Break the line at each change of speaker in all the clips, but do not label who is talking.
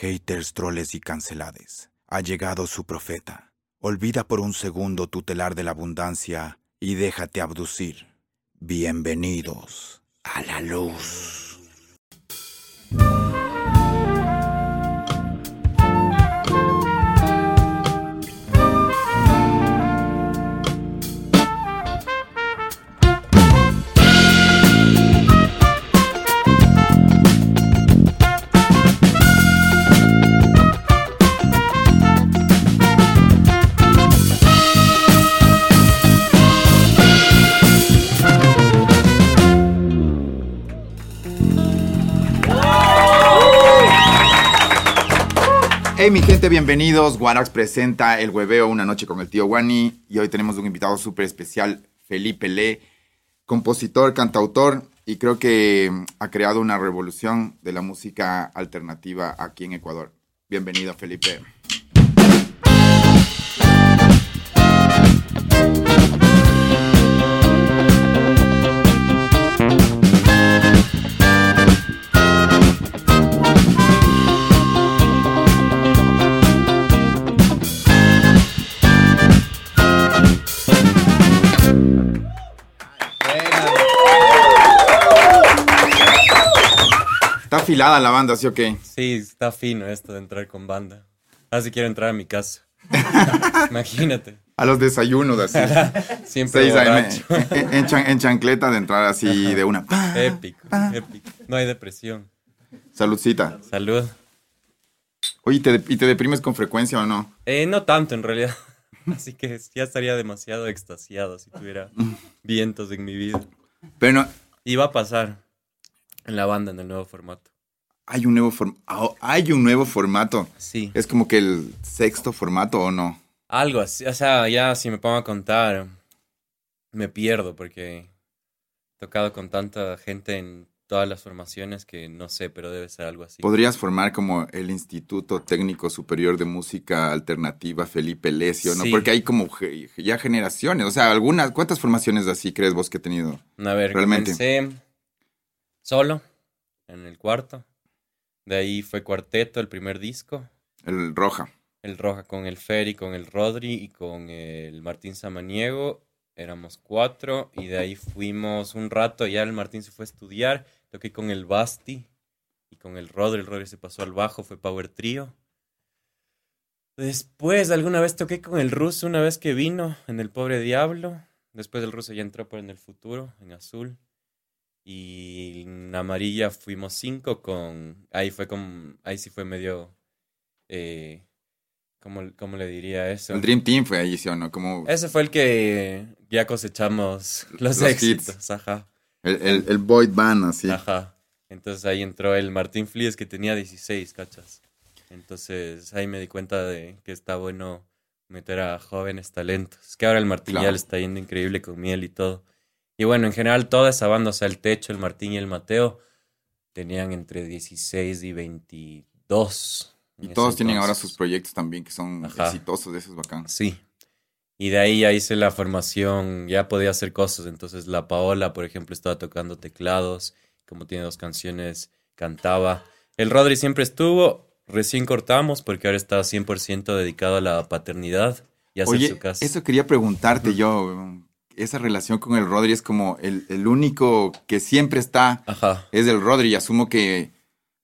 Haters, troles y cancelades. Ha llegado su profeta. Olvida por un segundo tu telar de la abundancia y déjate abducir. Bienvenidos a la luz. Mi gente, bienvenidos. Guanax presenta El Hueveo, una noche con el tío Wani. Y hoy tenemos un invitado súper especial, Felipe Le, compositor, cantautor. Y creo que ha creado una revolución de la música alternativa aquí en Ecuador. Bienvenido, Felipe. Está afilada la banda, ¿sí o qué?
Sí, está fino esto de entrar con banda. Así quiero entrar a mi casa. Imagínate.
A los desayunos así.
Siempre borracho.
en, en chan- en chancleta de entrar así de una.
Épico, épico. No hay depresión.
Saludcita.
Salud.
Oye, ¿y te, ¿y te deprimes con frecuencia o no?
Eh, no tanto en realidad. Así que ya estaría demasiado extasiado si tuviera vientos en mi vida.
Pero no,
Y va a pasar en la banda, en el nuevo formato.
hay un nuevo form- ah, hay un nuevo formato.
Sí.
Es como que el sexto formato o no.
Algo así. O sea, ya si me pongo a contar, me pierdo porque he tocado con tanta gente en todas las formaciones que no sé, pero debe ser algo así.
Podrías formar como el Instituto Técnico Superior de Música Alternativa Felipe Lesio, ¿no? Porque hay como ya generaciones, o sea, algunas, ¿cuántas formaciones así crees vos que he tenido?
A ver,
Realmente.
comencé solo en el cuarto. De ahí fue cuarteto, el primer disco.
El Roja.
El Roja con el Ferry, con el Rodri y con el Martín Samaniego. Éramos cuatro. Y de ahí fuimos un rato. Ya el Martín se fue a estudiar. Toqué con el Basti y con el Rodri. El Rodri se pasó al bajo, fue Power Trio. Después, alguna vez toqué con el ruso, una vez que vino en El Pobre Diablo. Después el ruso ya entró por En el Futuro, en azul. Y en amarilla fuimos cinco con... Ahí fue con... Ahí sí fue medio... Eh, ¿cómo, cómo le diría eso?
El Dream Team fue ahí, ¿sí o no? Como
Ese fue el que ya cosechamos los,
Los
éxitos.
hits.
Ajá,
el, el, el Boyd Band, así.
ajá. Entonces ahí entró el Martín Flies que tenía 16, ¿cachas? Entonces ahí me di cuenta de que está bueno meter a jóvenes talentos. Es que ahora el Martín
Claro.
ya le está yendo increíble con miel y todo. Y bueno, en general toda esa banda, o sea, el Techo, el Martín y el Mateo, tenían entre 16 y 22.
Y todos tienen ahora sus proyectos también que son
Ajá.
exitosos, de esos bacán.
Sí. Y de ahí ya hice la formación, ya podía hacer cosas. Entonces la Paola, por ejemplo, estaba tocando teclados, como tiene dos canciones, cantaba. El Rodri siempre estuvo, recién cortamos porque ahora está 100% dedicado a la paternidad y a hacer
Oye,
su casa.
eso quería preguntarte yo. Esa relación con el Rodri es como el, el único que siempre está,
Ajá.
es el Rodri. Y asumo que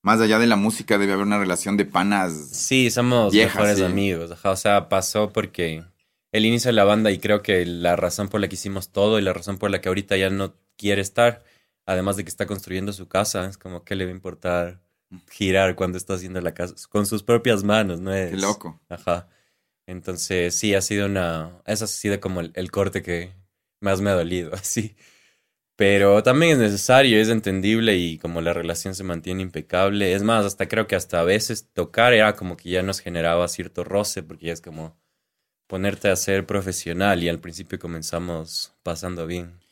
más allá de la música debe haber una relación de panas.
Sí, somos
Viejas,
mejores
sí.
amigos. Ajá, o sea, pasó porque el inicio de la banda y creo que la razón por la que hicimos todo y la razón por la que ahorita ya no quiere estar, además de que está construyendo su casa, es como que le va a importar girar cuando está haciendo la casa con sus propias manos, ¿no es?
Qué loco.
Ajá. Entonces, sí, ha sido una... Eso ha sido como el, el corte que más me ha dolido, así. Pero también es necesario, es entendible y como la relación se mantiene impecable. Es más, hasta creo que hasta a veces tocar era como que ya nos generaba cierto roce, porque ya es como ponerte a ser profesional y al principio comenzamos pasando bien.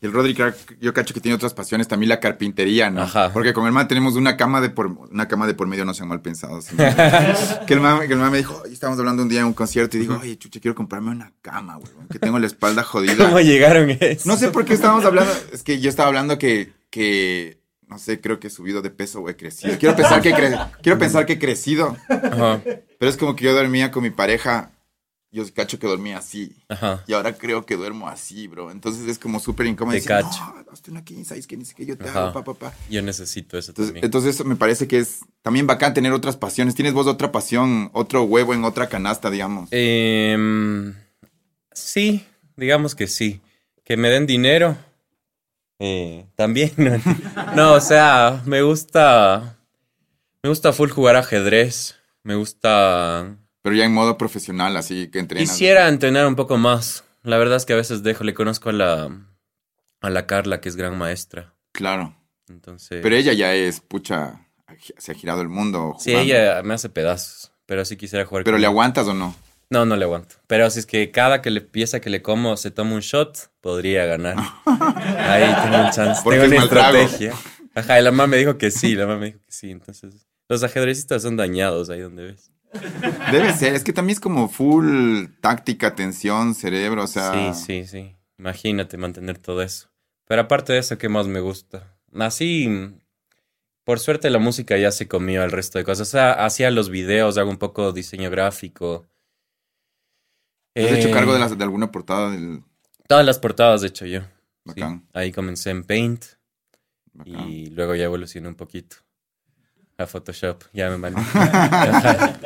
Y el Rodri, yo cacho que tiene otras pasiones, también la carpintería, ¿no?
Ajá.
Porque con el man tenemos una cama de por, una cama de por medio, no sean mal pensados. sino que, el man, que el man me dijo, "Oye, estábamos hablando un día en un concierto y digo, oye, chucha, quiero comprarme una cama, güey, que tengo la espalda jodida.
¿Cómo llegaron eso?
No sé por qué estábamos hablando, es que yo estaba hablando que, que no sé, creo que he subido de peso o he crecido. Quiero pensar que cre- quiero pensar que he crecido,
Ajá,
pero es como que yo dormía con mi pareja, yo cacho que dormía así.
ajá.
Y ahora creo que duermo así, bro. Entonces es como súper incómodo.
Te
decir,
cacho.
No, hazte una 15, es que ni siquiera yo te
Ajá.
hago, pa, pa, pa".
Yo necesito eso
Entonces,
también.
entonces eso me parece que es también bacán tener otras pasiones. Tienes vos otra pasión, otro huevo en otra canasta, digamos.
Em, sí, digamos que sí. Que me den dinero. eh, también. No, o sea, me gusta. Me gusta full jugar ajedrez. Me gusta.
Pero ya en modo profesional, así que entrenas.
Quisiera entrenar un poco más. La verdad es que a veces dejo, le conozco a la. a la Carla, que es gran maestra.
Claro.
Entonces.
Pero ella ya es, pucha, se ha girado el mundo.
sí, ella me hace pedazos. Pero sí quisiera jugar
Pero
con
le
ella.
aguantas o no?
No, no le aguanto. Pero si es que cada que le pieza que le como se toma un shot, podría ganar. Ahí tengo un chance.
Porque
tengo
es
una
trago.
estrategia. Ajá, y la mamá me dijo que sí, la mamá me dijo que sí. Entonces, los ajedrecistas son dañados ahí donde ves.
Debe ser, es que también es como full táctica, tensión, cerebro, o sea.
Sí, sí, sí. Imagínate mantener todo eso. Pero aparte de eso, ¿qué más me gusta? Así, por suerte la música ya se comió el resto de cosas. O sea, hacía los videos, hago un poco diseño gráfico.
¿Te has hecho
Eh,
cargo de, las, de alguna portada del
Todas las portadas, de hecho, yo. Sí,
Bacán.
ahí comencé en Paint
bacán?
y luego ya evolucioné un poquito a Photoshop. Ya me mandé.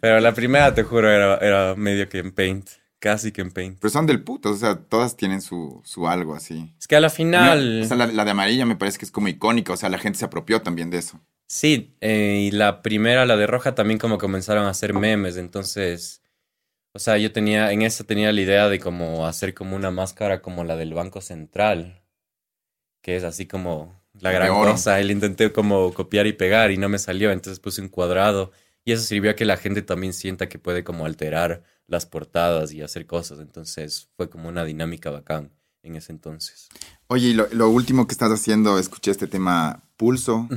Pero la primera, te juro, era, era medio que en Paint. Casi que en Paint.
Pero son del puto, o sea, todas tienen su, su algo así.
Es que a la final...
O sea, la, la de amarilla me parece que es como icónica, o sea, la gente se apropió también de eso.
Sí, eh, y la primera, la de roja, también como comenzaron a hacer memes, entonces, o sea, yo tenía, en esa tenía la idea de como hacer como una máscara como la del Banco Central, que es así como la gran cosa, le intenté como copiar y pegar y no me salió, entonces puse un cuadrado, y eso sirvió a que la gente también sienta que puede como alterar las portadas y hacer cosas, entonces fue como una dinámica bacán en ese entonces.
Oye, y lo, lo último que estás haciendo, escuché este tema Pulso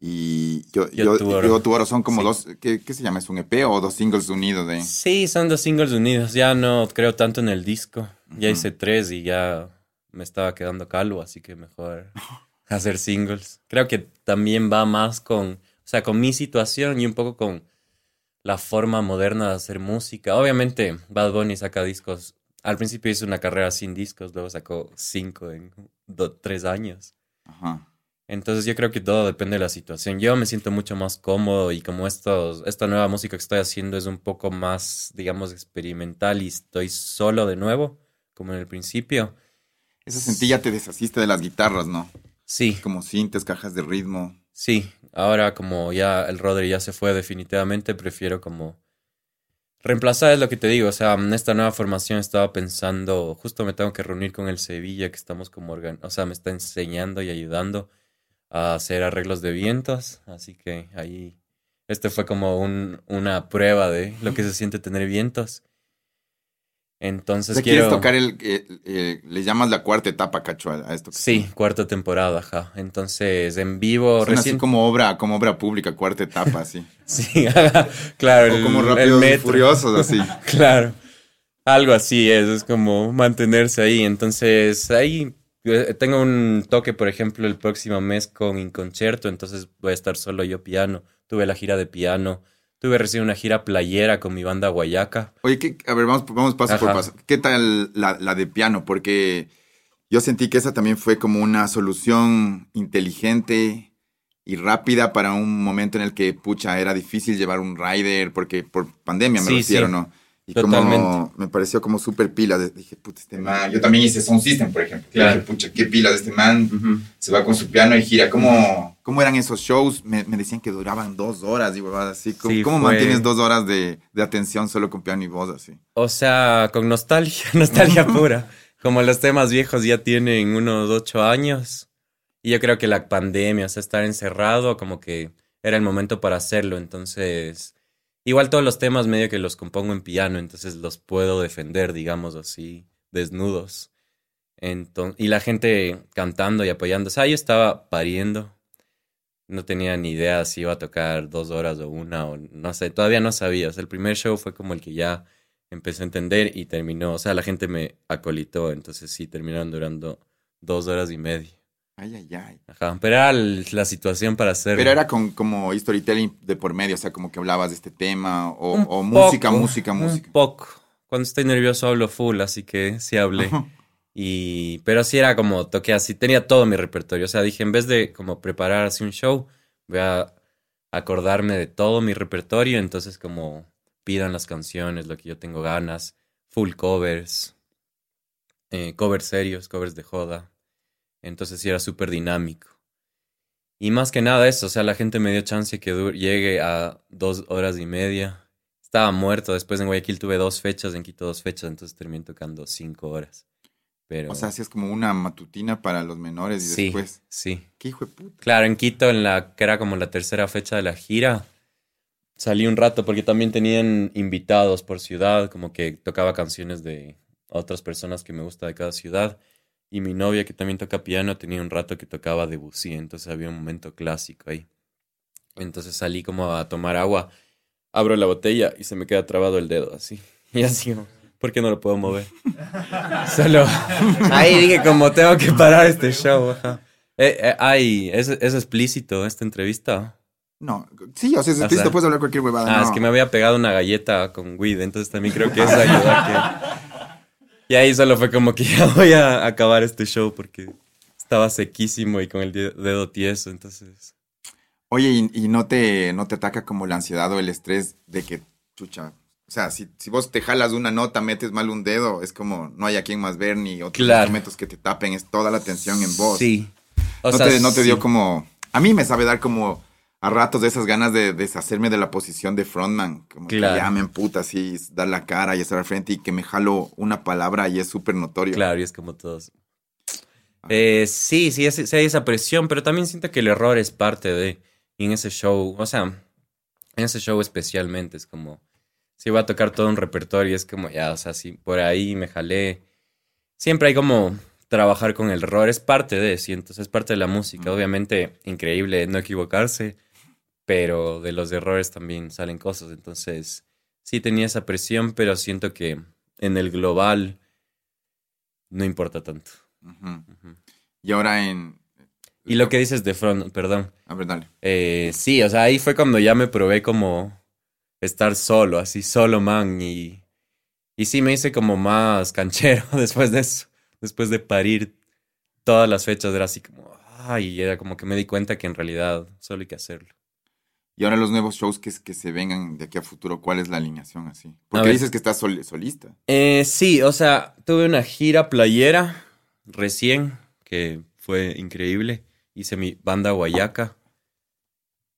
y yo,
Yo
yo,
Tu Oro.
Yo Tu Oro son como
Sí.
dos, ¿qué, qué se llama? ¿Es un EP o dos singles unidos de...?
Sí, son dos singles unidos. Ya no creo tanto en el disco. Ya hice tres y ya me estaba quedando calvo, así que mejor hacer singles. Creo que también va más con, o sea, con mi situación y un poco con la forma moderna de hacer música. Obviamente, Bad Bunny saca discos. Al principio hizo una carrera sin discos, luego sacó cinco en do- tres años.
Ajá.
Entonces yo creo que todo depende de la situación. Yo me siento mucho más cómodo y como estos, esta nueva música que estoy haciendo es un poco más, digamos, experimental y estoy solo de nuevo, como en el principio.
Eso sentí, ya te deshaciste de las guitarras, ¿no?
Sí,
Como cintas, cajas de ritmo.
sí. Ahora como ya el Rodri ya se fue definitivamente, prefiero como reemplazar, es lo que te digo. O sea, en esta nueva formación estaba pensando, justo me tengo que reunir con el Sevilla, que estamos como, organ o sea, me está enseñando y ayudando a hacer arreglos de vientos. Así que ahí, este fue como un, una prueba de lo que se siente tener vientos. Entonces quiero...
quieres tocar el... eh, eh, le llamas la cuarta etapa, cacho, a, esto. que-
Sí, cuarta temporada, ajá. Entonces, en vivo,
Suena
recién...
así como obra, como obra pública, cuarta etapa, así.
Sí, claro,
o como
el, el
rápidos y
metro.
furiosos, así.
Claro, algo así es, es como mantenerse ahí. Entonces, ahí eh, tengo un toque, por ejemplo, el próximo mes con Inconcerto, entonces voy a estar solo yo piano. Tuve la gira de piano, tuve recién una gira playera con mi banda Guayaca.
Oye, ¿qué- a ver, vamos, vamos paso por paso. ¿Qué tal la, la de piano? Porque yo sentí que esa también fue como una solución inteligente y rápida para un momento en el que, pucha, era difícil llevar un rider, porque por pandemia me
Sí,
refiero,
sí.
¿no? Y
Totalmente.
como me pareció como súper pila. de- Dije, puta, este man. Yo también hice Sound System, por ejemplo.
Claro.
Dije, pucha, qué pila de este man. Se va con su piano y gira. ¿Cómo, cómo eran esos shows? Me, me decían que duraban dos horas y huevadas así. ¿Cómo,
Sí,
cómo
fue-
mantienes dos horas de, de atención solo con piano y voz así?
O sea, con nostalgia, nostalgia pura. Como los temas viejos ya tienen unos ocho años. Y yo creo que la pandemia, o sea, estar encerrado, como que era el momento para hacerlo. Entonces, igual todos los temas medio que los compongo en piano, entonces los puedo defender, digamos así, desnudos. Enton- y la gente cantando y apoyando. O sea, yo estaba pariendo. No tenía ni idea si iba a tocar dos horas o una, o no sé, todavía no sabía. O sea, el primer show fue como el que ya empecé a entender y terminó. O sea, la gente me acolitó, entonces sí, terminaron durando dos horas y media.
Ay, ay, ay.
Ajá, pero era la situación para hacer...
Pero era con, como storytelling de por medio, o sea, como que hablabas de este tema, o, música, música, música.
Un poco. Cuando estoy nervioso hablo full, así que sí hablé.
Ajá.
Y, pero sí era como toqué así, tenía todo mi repertorio. O sea, dije, en vez de como preparar así un show, voy a acordarme de todo mi repertorio. Entonces, como pidan las canciones, lo que yo tengo ganas, full covers, eh, covers serios, covers de joda. Entonces sí era súper dinámico. Y más que nada eso, o sea, la gente me dio chance que llegue a dos horas y media. Estaba muerto, después en Guayaquil tuve dos fechas, en Quito dos fechas, entonces terminé tocando cinco horas. Pero
O sea, hacías como una matutina para los menores y
sí,
después.
sí.
¿Qué hijo de puta?
Claro, en Quito, en la que era como la tercera fecha de la gira, salí un rato porque también tenían invitados por ciudad, como que tocaba canciones de otras personas que me gusta de cada ciudad. Y mi novia, que también toca piano, tenía un rato que tocaba Debussy, entonces había un momento clásico ahí. Entonces salí como a tomar agua, abro la botella y se me queda trabado el dedo así. Y así, como, ¿por qué no lo puedo mover? Solo ahí dije como tengo que parar este show. Eh, eh, ay, ¿es, ¿es explícito esta entrevista?
No, sí, o sea, es
O
explícito,
sea-
puedes hablar cualquier huevada.
Ah,
no.
es que me había pegado una galleta con weed, entonces también creo que eso ayuda a que... Y ahí solo fue como que ya voy a acabar este show porque estaba sequísimo y con el dedo tieso, entonces...
Oye, ¿y, y no, te, no te ataca como la ansiedad o el estrés de que, chucha, o sea, si, si vos te jalas una nota, metes mal un dedo, es como no hay a quien más ver ni otros
Claro.
instrumentos que te tapen, es toda la atención en vos.
Sí. O
no,
sea,
te, no te
sí.
dio como... A mí me sabe dar como a ratos de esas ganas de deshacerme de la posición de frontman. Como
Claro.
que ya me emputa así, dar la cara y estar al frente y que me jalo una palabra y es súper notorio.
Claro, y es como todos. Eh, sí, sí, es- sí hay esa presión, pero también siento que el error es parte de. Y en ese show, o sea, en ese show especialmente, es como. Si voy a tocar todo un repertorio, es como, ya, o sea, si por ahí me jalé. Siempre hay como trabajar con el error, es parte de, siento, es parte de la música. Obviamente, increíble no equivocarse, pero de los errores también salen cosas. Entonces, sí tenía esa presión, pero siento que en el global no importa tanto.
Y ahora en...
Y lo que dices de front, perdón.
A ver, dale.
Eh, sí, o sea, ahí fue cuando ya me probé como estar solo, así solo man. Y, y sí me hice como más canchero después de eso. Después de parir todas las fechas, era así como, ay, era como que me di cuenta que en realidad solo hay que hacerlo.
Y ahora los nuevos shows que, que se vengan de aquí a futuro, ¿cuál es la alineación así? Porque dices que estás sol- solista.
Eh, sí, o sea, tuve una gira playera recién, que fue increíble. Hice mi banda Guayaca.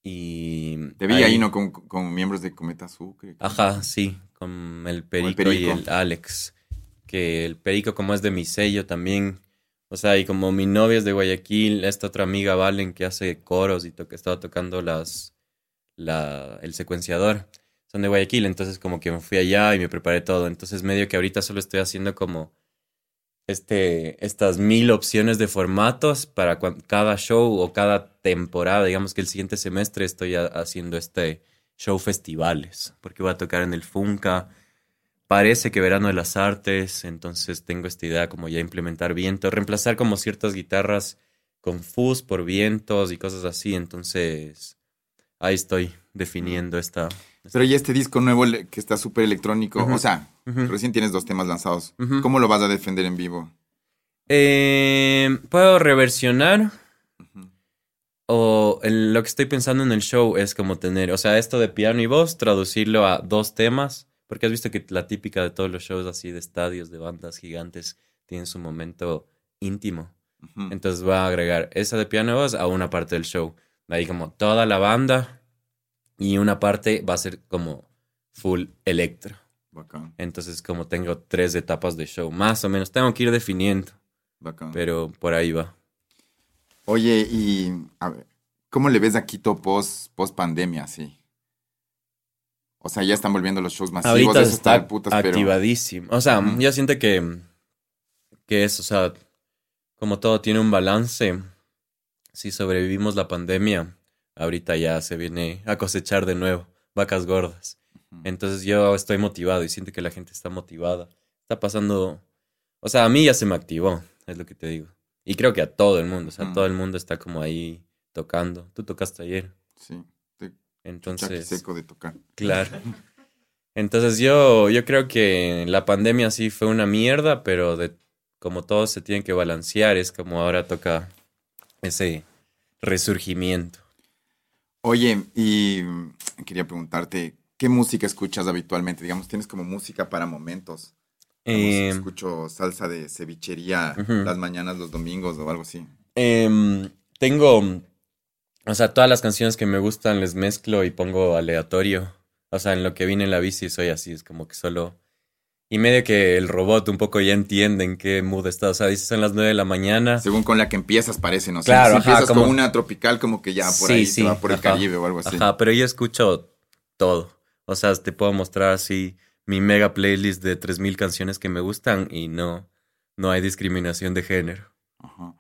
Y.
Te vi ahí, ¿no? Con, con miembros de Cometa Sucre.
Ajá, sí, con el Perico, y
Perico.
el Alex. Que el Perico, como es de mi sello también. O sea, y como mi novia es de Guayaquil, esta otra amiga Valen que hace coros y to- que estaba tocando las, la, el secuenciador, son de Guayaquil. Entonces, como que me fui allá y me preparé todo. Entonces, medio que ahorita solo estoy haciendo como este, estas mil opciones de formatos para cada show o cada temporada. Digamos que el siguiente semestre estoy ha- haciendo este show festivales, porque voy a tocar en el Funca. Parece que Verano de las Artes, entonces tengo esta idea como ya implementar viento, reemplazar como ciertas guitarras con fuzz por vientos y cosas así, entonces ahí estoy definiendo esta...
Pero y este disco nuevo que está súper electrónico, o sea, recién tienes dos temas lanzados. ¿Cómo lo vas a defender en vivo?
Eh, Puedo reversionar o el- lo que estoy pensando en el show es como tener, o sea, esto de piano y voz, traducirlo a dos temas, porque has visto que la típica de todos los shows así de estadios, de bandas gigantes, tienen su momento íntimo. Entonces va a agregar esa de piano y voz a una parte del show. Ahí como toda la banda y una parte va a ser como full electro.
Bacán,
Entonces como tengo tres etapas de show, más o menos, tengo que ir definiendo,
bacán.
pero por ahí va.
Oye, y a ver, ¿cómo le ves a Quito post, post pandemia, así? O sea, ya están volviendo los shows masivos.
Ahorita
eso
está
de putas, pero-
activadísimo. O sea,
Ujú.
yo siento que, que es, o sea, como todo tiene un balance, si sobrevivimos la pandemia, ahorita ya se viene a cosechar de nuevo vacas gordas. Entonces yo estoy motivado y siento que la gente está motivada. Está pasando, o sea, a mí ya se me activó, es lo que te digo. Y creo que a todo el mundo, o sea,
Mm.
todo el mundo está como ahí tocando. Tú tocaste ayer.
Sí,
Entonces,
seco de tocar.
claro. Entonces yo, yo creo que la pandemia sí fue una mierda, pero de como todo se tiene que balancear, es como ahora toca ese resurgimiento.
Oye, y quería preguntarte, ¿qué música escuchas habitualmente? Digamos, ¿tienes como música para momentos?
Eh,
escucho salsa de cevichería las mañanas, los domingos o algo así.
Em, tengo, o sea, todas las canciones que me gustan les mezclo y pongo aleatorio. O sea, en lo que vine en la bici soy así, es como que solo... Y medio que el robot un poco ya entiende en qué mood está. O sea, dices son las 9 de la mañana.
Según con la que empiezas, parece, ¿no?
Claro,
si
ajá,
empiezas
como-
con una tropical, como que ya por
Sí,
ahí
sí,
se va por el
ajá.
Caribe o algo así.
Ajá, pero yo escucho todo. O sea, te puedo mostrar así mi mega playlist de 3000 canciones que me gustan y no, no hay discriminación de género.
Ajá.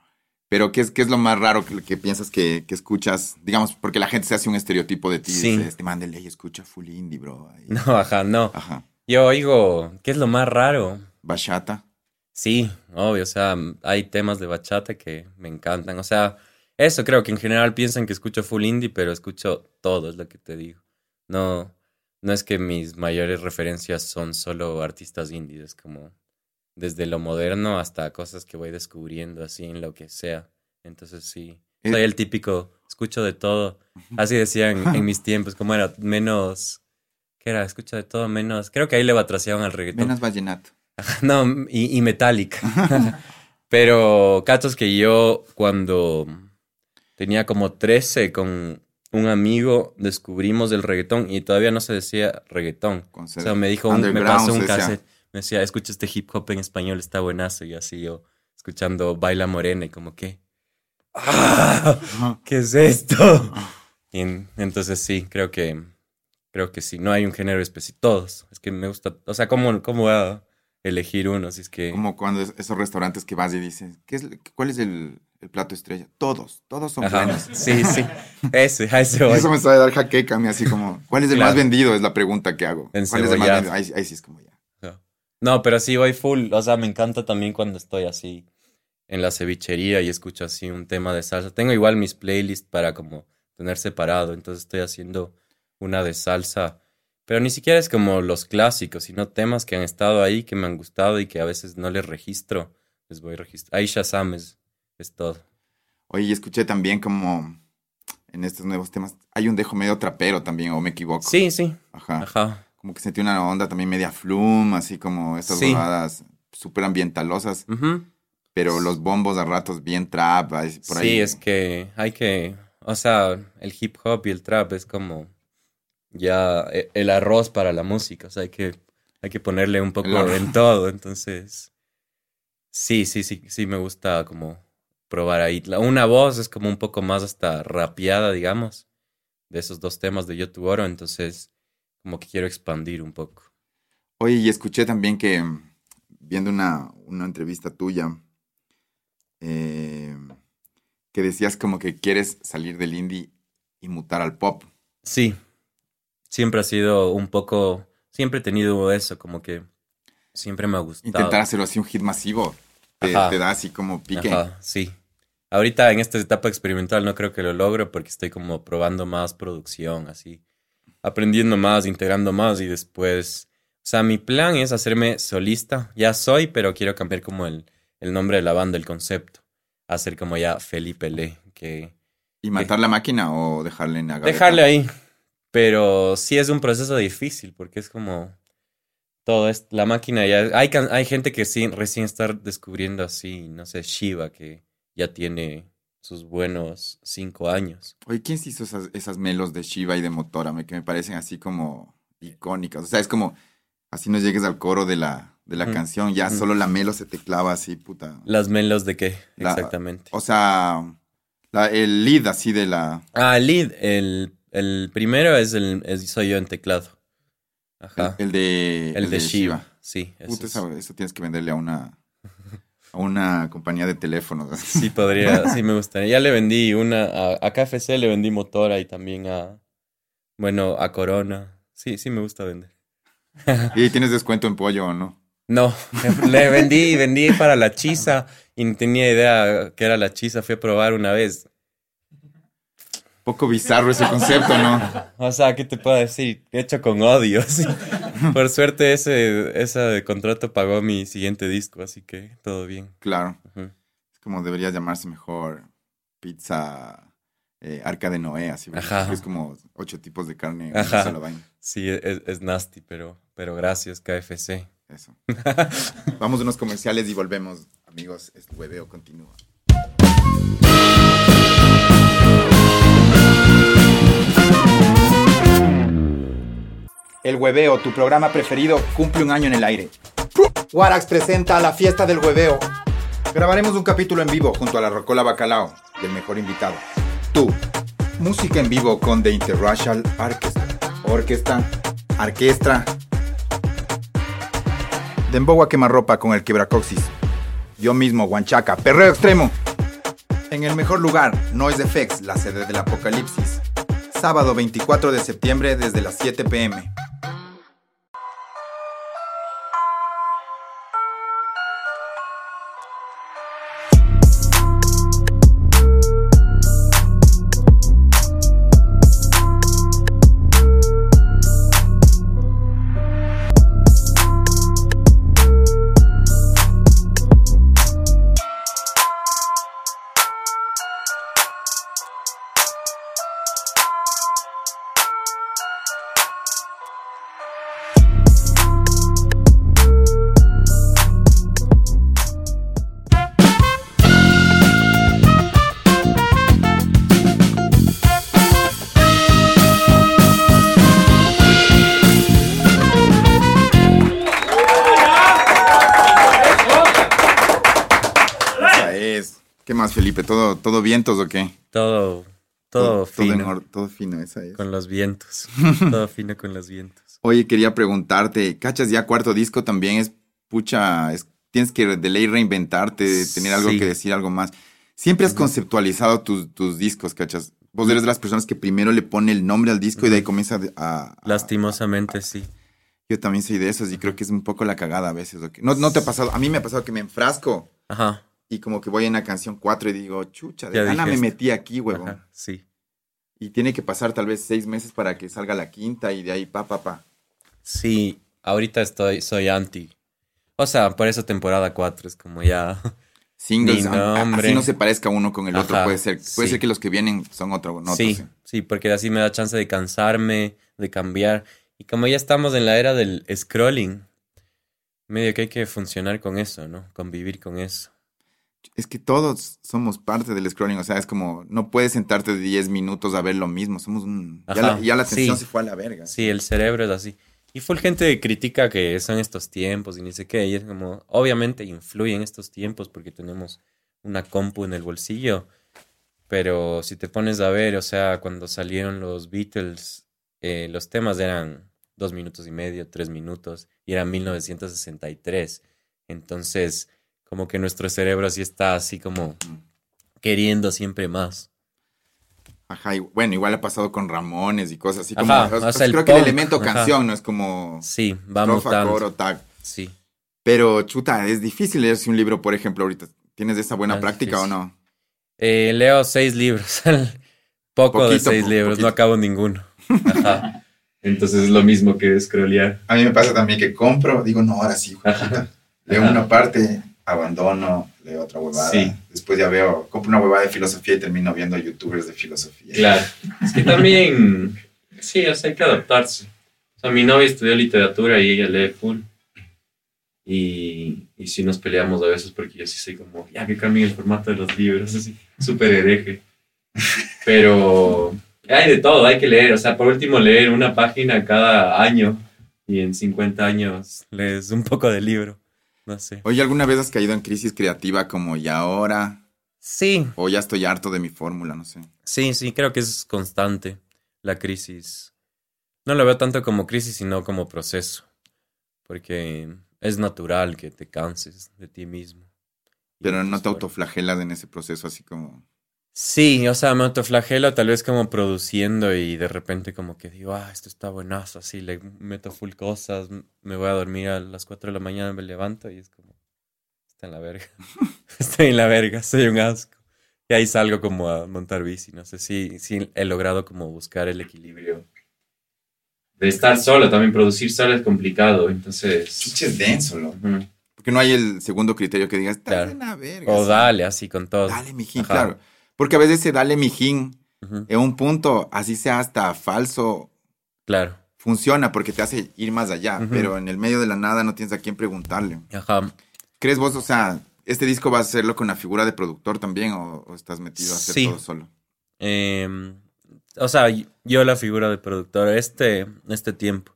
Pero, ¿qué es, qué es lo más raro que, que piensas que, que escuchas? Digamos, porque la gente se hace un estereotipo de ti.
Sí.
Dice, este man de ley escucha full indie, bro.
No, ajá, no.
Ajá.
Yo oigo, ¿qué es lo más raro?
Bachata.
Sí, obvio, o sea, hay temas de bachata que me encantan. O sea, eso creo que en general piensan que escucho full indie, pero escucho todo, es lo que te digo. No, no es que mis mayores referencias son solo artistas indies, es como desde lo moderno hasta cosas que voy descubriendo así en lo que sea. Entonces sí,
Eh.
soy el típico, escucho de todo. Así decían en mis tiempos, como era menos, ¿qué era? Escucho de todo menos, creo que ahí le batraceaban al reggaetón.
Menos vallenato.
No, y, y Metallica. Pero catos que yo cuando tenía como 13 con un amigo descubrimos el reggaetón y todavía no se decía reggaetón.
Con
O sea, me dijo, un- me pasó un cassette, me decía, escucha este hip hop en español, está buenazo. Y así yo escuchando Baila Morena y como que, ¡ah! ¿Qué es esto? Y en- entonces sí, creo que, creo que sí, no hay un género específico, todos. Es que me gusta, o sea, ¿cómo, cómo voy a elegir uno? Si es que...
Como cuando es- esos restaurantes que vas y dices, ¿qué es, ¿cuál es el, el plato estrella? Todos, todos son
Ajá,
buenos.
Sí, sí. Ese, a ese voy.
Eso me sabe dar jaqueca a mí, así como, ¿cuál es el
Claro.
más vendido? Es la pregunta que hago.
En
¿Cuál es el más vendido? Ahí, ahí sí es como ya.
No, pero sí voy full. O sea, me encanta también cuando estoy así en la cevichería y escucho así un tema de salsa. Tengo igual mis playlists para como tener separado. Entonces estoy haciendo una de salsa. Pero ni siquiera es como los clásicos, sino temas que han estado ahí, que me han gustado y que a veces no les registro. Les voy a registrar. Ahí Shazam es, es todo.
Oye, y escuché también como en estos nuevos temas, hay un dejo medio trapero también, o me equivoco.
Sí, sí.
Ajá.
Ajá.
Como que sentí una onda también media flum, así como estas
Sí.
súper ambientalosas, pero los bombos a ratos bien trap, por ahí.
Sí, es que hay que, o sea, el hip hop y el trap es como ya e- el arroz para la música, o sea, hay que, hay que ponerle un poco en todo, entonces, sí, sí, sí, sí me gusta como probar ahí. La- una voz es como un poco más hasta rapeada, digamos, de esos dos temas de Yo Tu Oro, entonces como que quiero expandir un poco.
Oye, y escuché también que viendo una, una entrevista tuya, eh, que decías como que quieres salir del indie y mutar al pop.
Sí, siempre ha sido un poco, siempre he tenido eso, como que siempre me ha gustado.
Intentar hacerlo así un hit masivo. Te, te da así como pique.
Ajá, sí. Ahorita en esta etapa experimental no creo que lo logro porque estoy como probando más producción, así, aprendiendo más, integrando más y después, o sea, mi plan es hacerme solista, ya soy, pero quiero cambiar como el, el nombre de la banda, el concepto, hacer como ya Felipe Le, que
¿Y matar la máquina o dejarle en la gaveta?
dejarle ahí, pero sí es un proceso difícil porque es como todo es la máquina ya hay hay gente que sí recién está descubriendo así, no sé, Shiva que ya tiene sus buenos cinco años.
Oye, ¿quién se hizo esas, esas melos de Shiva y de Motora? Que me parecen así como icónicas. O sea, es como, así no llegues al coro de la, de la canción, ya solo la melo se te clava así, puta.
Las melos de qué
La-
exactamente.
O sea, la- el lead así de la...
Ah, el lead, el, el primero es el es- soy yo en teclado.
El,
Ajá.
el de...
El, de Shiva. Sí, eso
Puta,
es.
eso, eso tienes que venderle a una, a una compañía de teléfonos.
Sí, podría, sí me gustaría. Ya le vendí una, a, a KFC le vendí motora y también a, bueno, a Corona. Sí, sí me gusta vender.
¿Y tienes descuento en pollo o no?
No, le vendí, vendí para la chisa y no tenía idea que era la chisa. Fui a probar una vez.
Poco bizarro ese concepto, ¿no?
O sea, ¿qué te puedo decir? Hecho con odio. sí. Por suerte ese, ese contrato pagó mi siguiente disco, así que todo bien.
Claro. Es como debería llamarse mejor pizza eh, arca de Noé, así.
Ajá.
Es como ocho tipos de carne en
Ajá.
sola vaina.
Sí, es, es nasty, pero, pero gracias, KFC.
Eso. Vamos a unos comerciales y volvemos, amigos. Este hueveo continúa. El Hueveo, tu programa preferido, cumple un año en el aire. Warax presenta la fiesta del Hueveo. Grabaremos un capítulo en vivo junto a la Rocola Bacalao y el mejor invitado, tú. Música en vivo con The Interracial Orchestra. Orquesta, orquestra. Dembow a quemarropa con el quebracoxis. Yo mismo, Huanchaca, perreo extremo. En el mejor lugar, Noise Effects, la sede del apocalipsis. Sábado 24 de septiembre desde las 7 pm. ¿Todo, todo vientos o qué?
Todo, todo, fino.
or- todo fino, esa es.
Con los vientos. todo fino con los vientos.
Oye, quería preguntarte, ¿cachas ya cuarto disco también es pucha, es- tienes que de ley reinventarte, tener algo
Sí.
que decir, algo más? Siempre has conceptualizado tus, tus discos, ¿cachas? Vos eres de las personas que primero le pone el nombre al disco y de ahí comienza a... a-
Lastimosamente, sí.
yo también soy de esos y creo que es un poco la cagada a veces. ¿o qué? ¿No, ¿No te ha pasado? A mí me ha pasado que me enfrasco
Ajá.
Y como que voy en la canción 4 y digo, chucha, de gana me metí aquí, huevón.
Ajá, sí.
Y tiene que pasar tal vez seis meses para que salga la quinta y de ahí pa, pa, pa.
Sí, ahorita estoy, soy anti. O sea, por eso temporada 4 es como ya.
Singles, así no se parezca uno con el otro. Puede ser, puede
sí.
ser que los que vienen son otro, no
sí, sí, porque así me da chance de cansarme, de cambiar. Y como ya estamos en la era del scrolling, medio que hay que funcionar con eso, ¿no? Convivir con eso.
Es que todos somos parte del scrolling, o sea, es como, no puedes sentarte 10 minutos a ver lo mismo, somos un... Ya, la, ya la atención
sí.
se fue a la verga.
Sí, el cerebro es así. Y full gente critica que son estos tiempos y ni sé qué. Y es como, obviamente influyen estos tiempos porque tenemos una compu en el bolsillo. Pero si te pones a ver, o sea, cuando salieron los Beatles, eh, los temas eran dos minutos y medio, tres minutos, y era 1963. Entonces, como que nuestro cerebro así está así como queriendo siempre más.
Ajá, y bueno, igual ha pasado con Ramones y cosas así como...
Ajá,
o sea,
o sea, el
creo que el elemento
ajá.
canción no es como...
Sí, va
estrofa,
mutando.
coro, tag.
Sí.
Pero, chuta, es difícil leerse un libro, por ejemplo, ahorita. ¿Tienes esa buena
Ah,
práctica o no?
Eh, leo seis libros. Poco de seis
po-
libros,
poquito.
no acabo ninguno. Ajá. Entonces es lo mismo que scrollear.
A mí me pasa también que compro, digo, no, ahora sí. Leo
Ajá.
una parte, abandono, leo otra huevada.
Sí.
Después ya veo, compro una huevada de filosofía y termino viendo youtubers de filosofía.
Claro. Es que también, sí, o sea, hay que adaptarse. O sea, mi novia estudió literatura y ella lee full. Y, y sí nos peleamos a veces porque yo sí soy como, ya que cambien el formato de los libros, así, súper hereje. Pero hay de todo, hay que leer. O sea, por último, leer una página cada año y en 50 años lees un poco de libro. No sé.
Oye, ¿alguna vez has caído en crisis creativa como ya ahora?
Sí,
O ya estoy harto de mi fórmula, no sé.
Sí, sí, creo que es constante la crisis. No lo veo tanto como crisis, sino como proceso. Porque es natural que te canses de ti mismo. Y
Pero no te autoflagelas en ese proceso así como...
Sí, o sea, me autoflagelo tal vez como produciendo y de repente como que digo, ah, esto está buenazo, así le meto full cosas, me voy a dormir a las 4 de la mañana, me levanto y es como, está en la verga, estoy en la verga, soy un asco. Y ahí salgo como a montar bici, no sé si, si he logrado como buscar el equilibrio. De estar solo, también producir solo es complicado, entonces...
Chuche es denso, ¿no? Porque no hay el segundo criterio que digas, dale
Claro.
la verga.
O dale, así con todo.
Dale, mijín,
Ajá.
claro. Porque a veces se dale mijín
Ujú,
en un punto, así sea hasta falso,
Claro,
funciona porque te hace ir más allá. Pero en el medio de la nada no tienes a quién preguntarle.
ajá.
¿Crees vos, o sea, este disco vas a hacerlo con la figura de productor también o, o estás metido a hacer
Sí.
todo solo?
Em, o sea, yo la figura de productor este, este tiempo.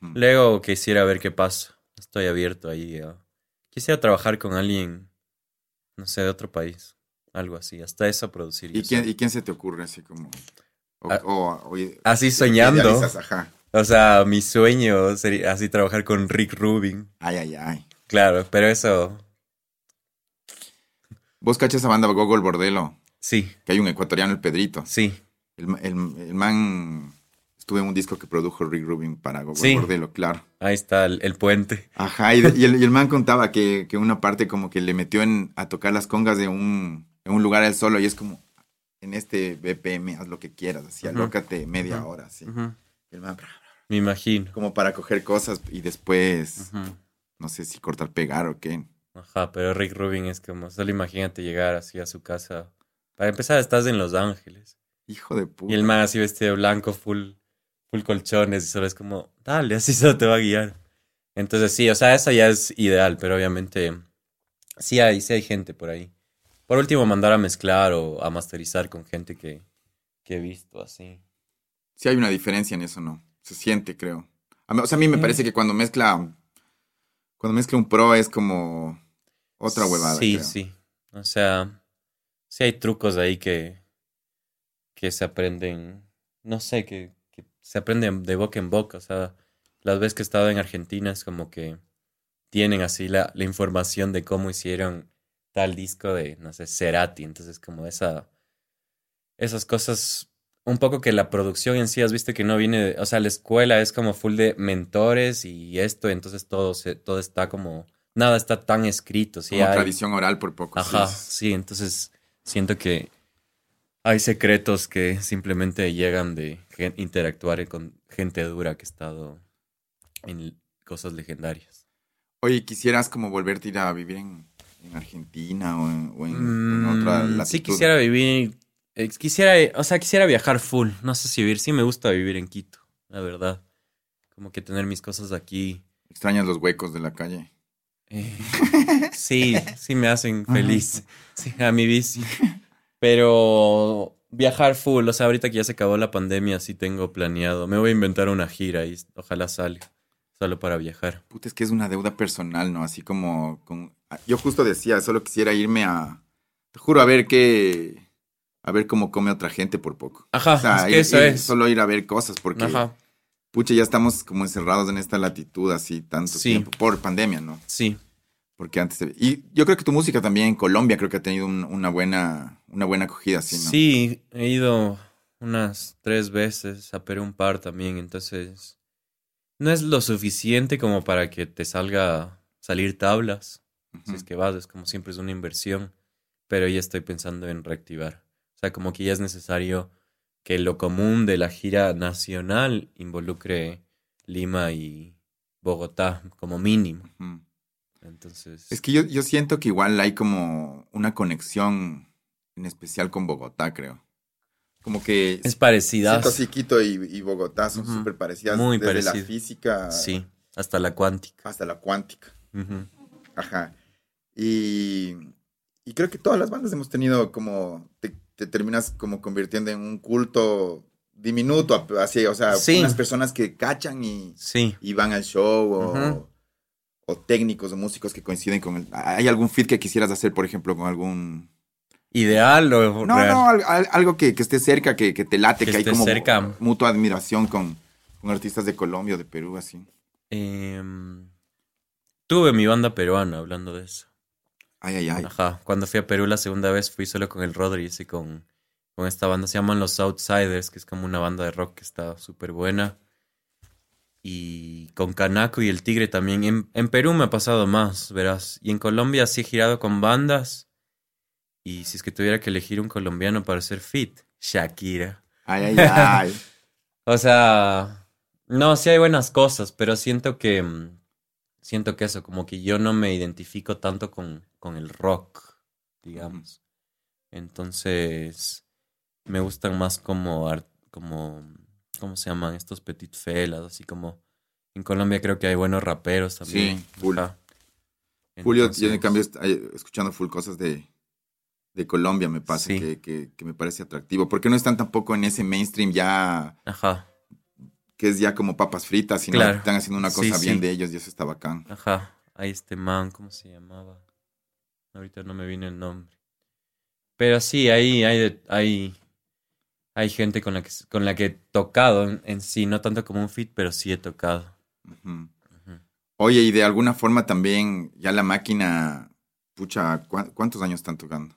Luego quisiera ver qué pasa. Estoy abierto ahí. Quisiera trabajar con alguien, no sé, de otro país. Algo así. Hasta eso producir.
¿Y quién. ¿Y quién se te ocurre así como? O,
Ah,
o- o-
Así soñando. O sea, mi sueño sería así trabajar con Rick Rubin.
Ay, ay, ay.
Claro, pero eso,
¿Vos cachas esa banda Gogol Bordelo?
sí,
Que hay un ecuatoriano, el Pedrito.
sí.
El, el- el man estuve en un disco que produjo Rick Rubin para Gogol
Sí.
Bordelo, claro.
Ahí está el, el puente.
Ajá, y, el, y el man contaba que, que una parte como que le metió en, a tocar las congas de un, en un lugar él solo y es como, en este BPM haz lo que quieras, así, alócate media hora, así. El man, bra,
Me imagino.
como para coger cosas y después, no sé si cortar, pegar o qué.
Ajá, pero Rick Rubin es como, solo imagínate llegar así a su casa. Para empezar, estás en Los Ángeles.
Hijo de puta.
Y el man así vestido de blanco, full, full colchones, y solo es como, dale, así solo te va a guiar. Entonces sí, o sea, eso ya es ideal, pero obviamente sí hay, sí hay gente por ahí. Por último, mandar a mezclar o a masterizar con gente que, que he visto así.
Sí hay una diferencia en eso, ¿no? Se siente, creo. Mí- o sea, a mí me
Sí.
parece que cuando mezcla, cuando mezcla un pro es como otra huevada.
Sí,
creo.
sí. O sea, sí hay trucos ahí que, que se aprenden, no sé, que se aprenden de boca en boca. O sea, las veces que he estado en Argentina es como que tienen así la, la información de cómo hicieron tal disco de, no sé, Cerati. Entonces, como esa, esas cosas, un poco que la producción en sí, has visto que no viene, de- o sea, la escuela es como full de mentores y esto, entonces todo, se, todo está como, nada está tan escrito. Sí
Como
hay-
tradición oral por poco. sí.
Ajá, sí, entonces siento que hay secretos que simplemente llegan de interactuar con gente dura que ha estado en cosas legendarias.
Oye, ¿quisieras como volverte a ir a vivir en, en Argentina o en, o en- en otra
Mm,
latitud?
sí quisiera vivir, eh, quisiera, eh, o sea, quisiera viajar full, no sé si vivir, sí me gusta vivir en Quito, la verdad. Como que tener mis cosas aquí.
¿Extrañas los huecos de la calle?
Eh, sí, sí me hacen feliz. Sí, a mi bici. Pero viajar full, o sea, ahorita que ya se acabó la pandemia, sí tengo planeado. Me voy a inventar una gira y ojalá salga. Solo para viajar.
Puta, es que es una deuda personal, ¿no? Así como... Con... Yo justo decía, solo quisiera irme a... Te juro, a ver qué... A ver cómo come otra gente por poco.
Ajá,
O sea,
es que
ir-
eso
ir-
es.
Solo ir a ver cosas porque...
Ajá,
Pucha, ya estamos como encerrados en esta latitud así tanto
Sí.
tiempo. Por pandemia, ¿no?
sí.
Porque antes... Y yo creo que tu música también en Colombia creo que ha tenido un- una buena... Una buena acogida, ¿no?
Sí, he ido unas tres veces a Perú un par también, entonces no es lo suficiente como para que te salga salir tablas. Si es que vas, es como siempre es una inversión, pero ya estoy pensando en reactivar. O sea, como que ya es necesario que lo común de la gira nacional involucre Lima y Bogotá como mínimo. Entonces,
Es que yo, yo siento que igual hay como una conexión en especial con Bogotá, creo. Como que
es parecida.
siento así Quito y, y Bogotá son súper parecidas.
Muy
desde la física
Sí, hasta la cuántica.
hasta la cuántica. Ajá. Y, y creo que todas las bandas hemos tenido como, te, te terminas como convirtiendo en un culto diminuto, así, o sea,
Sí.
unas personas que cachan y,
Sí.
y van al show o. o técnicos o músicos que coinciden con el... ¿Hay algún fit que quisieras hacer, por ejemplo, con algún...
¿Ideal o
No,
real?
no, al- al- algo que, que esté cerca, que, que te late,
Que
que, hay como
cerca.
mutua admiración con, con artistas de Colombia o de Perú, así.
Em, tuve mi banda peruana hablando de eso.
Ay, ay, ay.
Ajá. Cuando fui a Perú la segunda vez fui solo con el Rodríguez y con con esta banda, se llaman Los Outsiders, que es como una banda de rock que está súper buena. Y con Canaco y el Tigre también. En, en Perú me ha pasado más, verás. Y en Colombia sí he girado con bandas. Y si es que tuviera que elegir un colombiano para ser fit, Shakira.
Ay, ay, ay.
O sea, no, sí hay buenas cosas, pero siento que, mm, siento que eso, como que yo no me identifico tanto con, con el rock, digamos. Entonces, me gustan más como, ar- como, ¿cómo se llaman? Estos petit felas, así como, en Colombia creo que hay buenos raperos también.
Sí, full. Julio, yo en cambio escuchando full cosas de, de Colombia me pasa
Sí.
que, que- que me parece atractivo. Porque no están tampoco en ese mainstream ya,
Ajá,
que es ya como papas fritas, sino
Claro.
están haciendo una
Sí,
cosa bien
sí.
de ellos y eso está bacán.
ajá. Hay este man, ¿cómo se llamaba? Ahorita no me viene el nombre. Pero sí, ahí hay, hay, hay gente con la que, con la que he tocado en, en sí, no tanto como un fit, pero sí he tocado.
Oye, y de alguna forma también ya la máquina, pucha, ¿cuá- ¿cuántos años están tocando?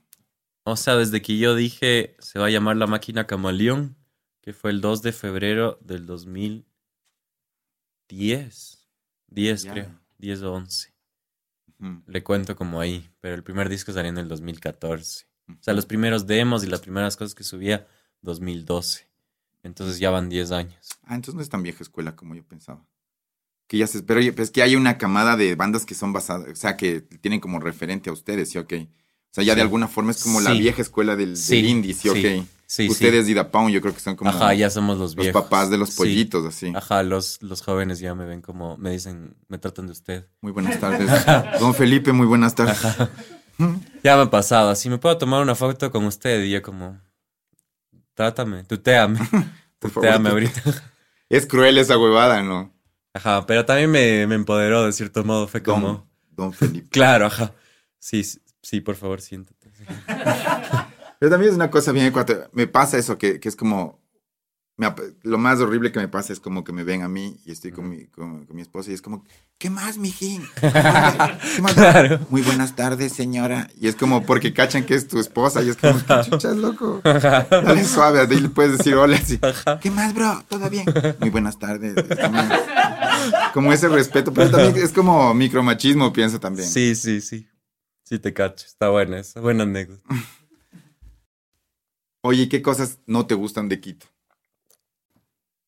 O sea, desde que yo dije se va a llamar la máquina Camaleón, que fue el 2 de febrero del 2010. 10,
Ya.
creo. 10 o 11.
Ujú.
Le cuento como ahí, pero el primer disco salió en el 2014.
Ujú.
O sea, los primeros demos y las primeras cosas que subía, 2012. Entonces ya van 10 años.
Ah, entonces no es tan vieja escuela como yo pensaba. Que ya se, pero oye, pues, es que hay una camada de bandas que son basadas, o sea, que tienen como referente a ustedes, ¿sí? Ok. O sea, ya
Sí.
de alguna forma es como la vieja escuela del, indie, ¿sí? Ok.
Sí,
ustedes y Da Pound yo creo que son como.
Ajá, ya somos los
los
viejos.
papás de los pollitos, así.
Ajá, los, los jóvenes ya me ven como, me dicen, me tratan de usted.
Muy buenas tardes. Don Felipe, muy buenas tardes.
Ya me ha pasado, así me puedo tomar una foto con usted y yo como, trátame, tuteame, tuteame ahorita.
Es cruel esa huevada, ¿no?
Ajá, pero también me, me empoderó de cierto modo, fue como,
Don, Don Felipe.
claro, ajá. Sí, sí, sí, por favor, siéntate.
Pero también es una cosa bien ecuatoriana. Me pasa eso, que, que es como. Me lo más horrible que me pasa es como que me ven a mí y estoy con mi, con, con mi esposa y es como, ¿qué más, mijín? ¿Qué más?
Claro.
Muy buenas tardes, señora. Y es como porque cachan que es tu esposa y es como, ¿qué chuchas, loco? Dale suave, ahí le puedes decir hola así. ¿Qué más, bro? ¿Todo bien? Muy buenas tardes. Es Como, ese respeto, pero también es como micromachismo, pienso también.
Sí, sí, sí. Sí te cacho, está buena esa, buena anécdota.
Oye, ¿y ¿qué cosas no te gustan de Quito?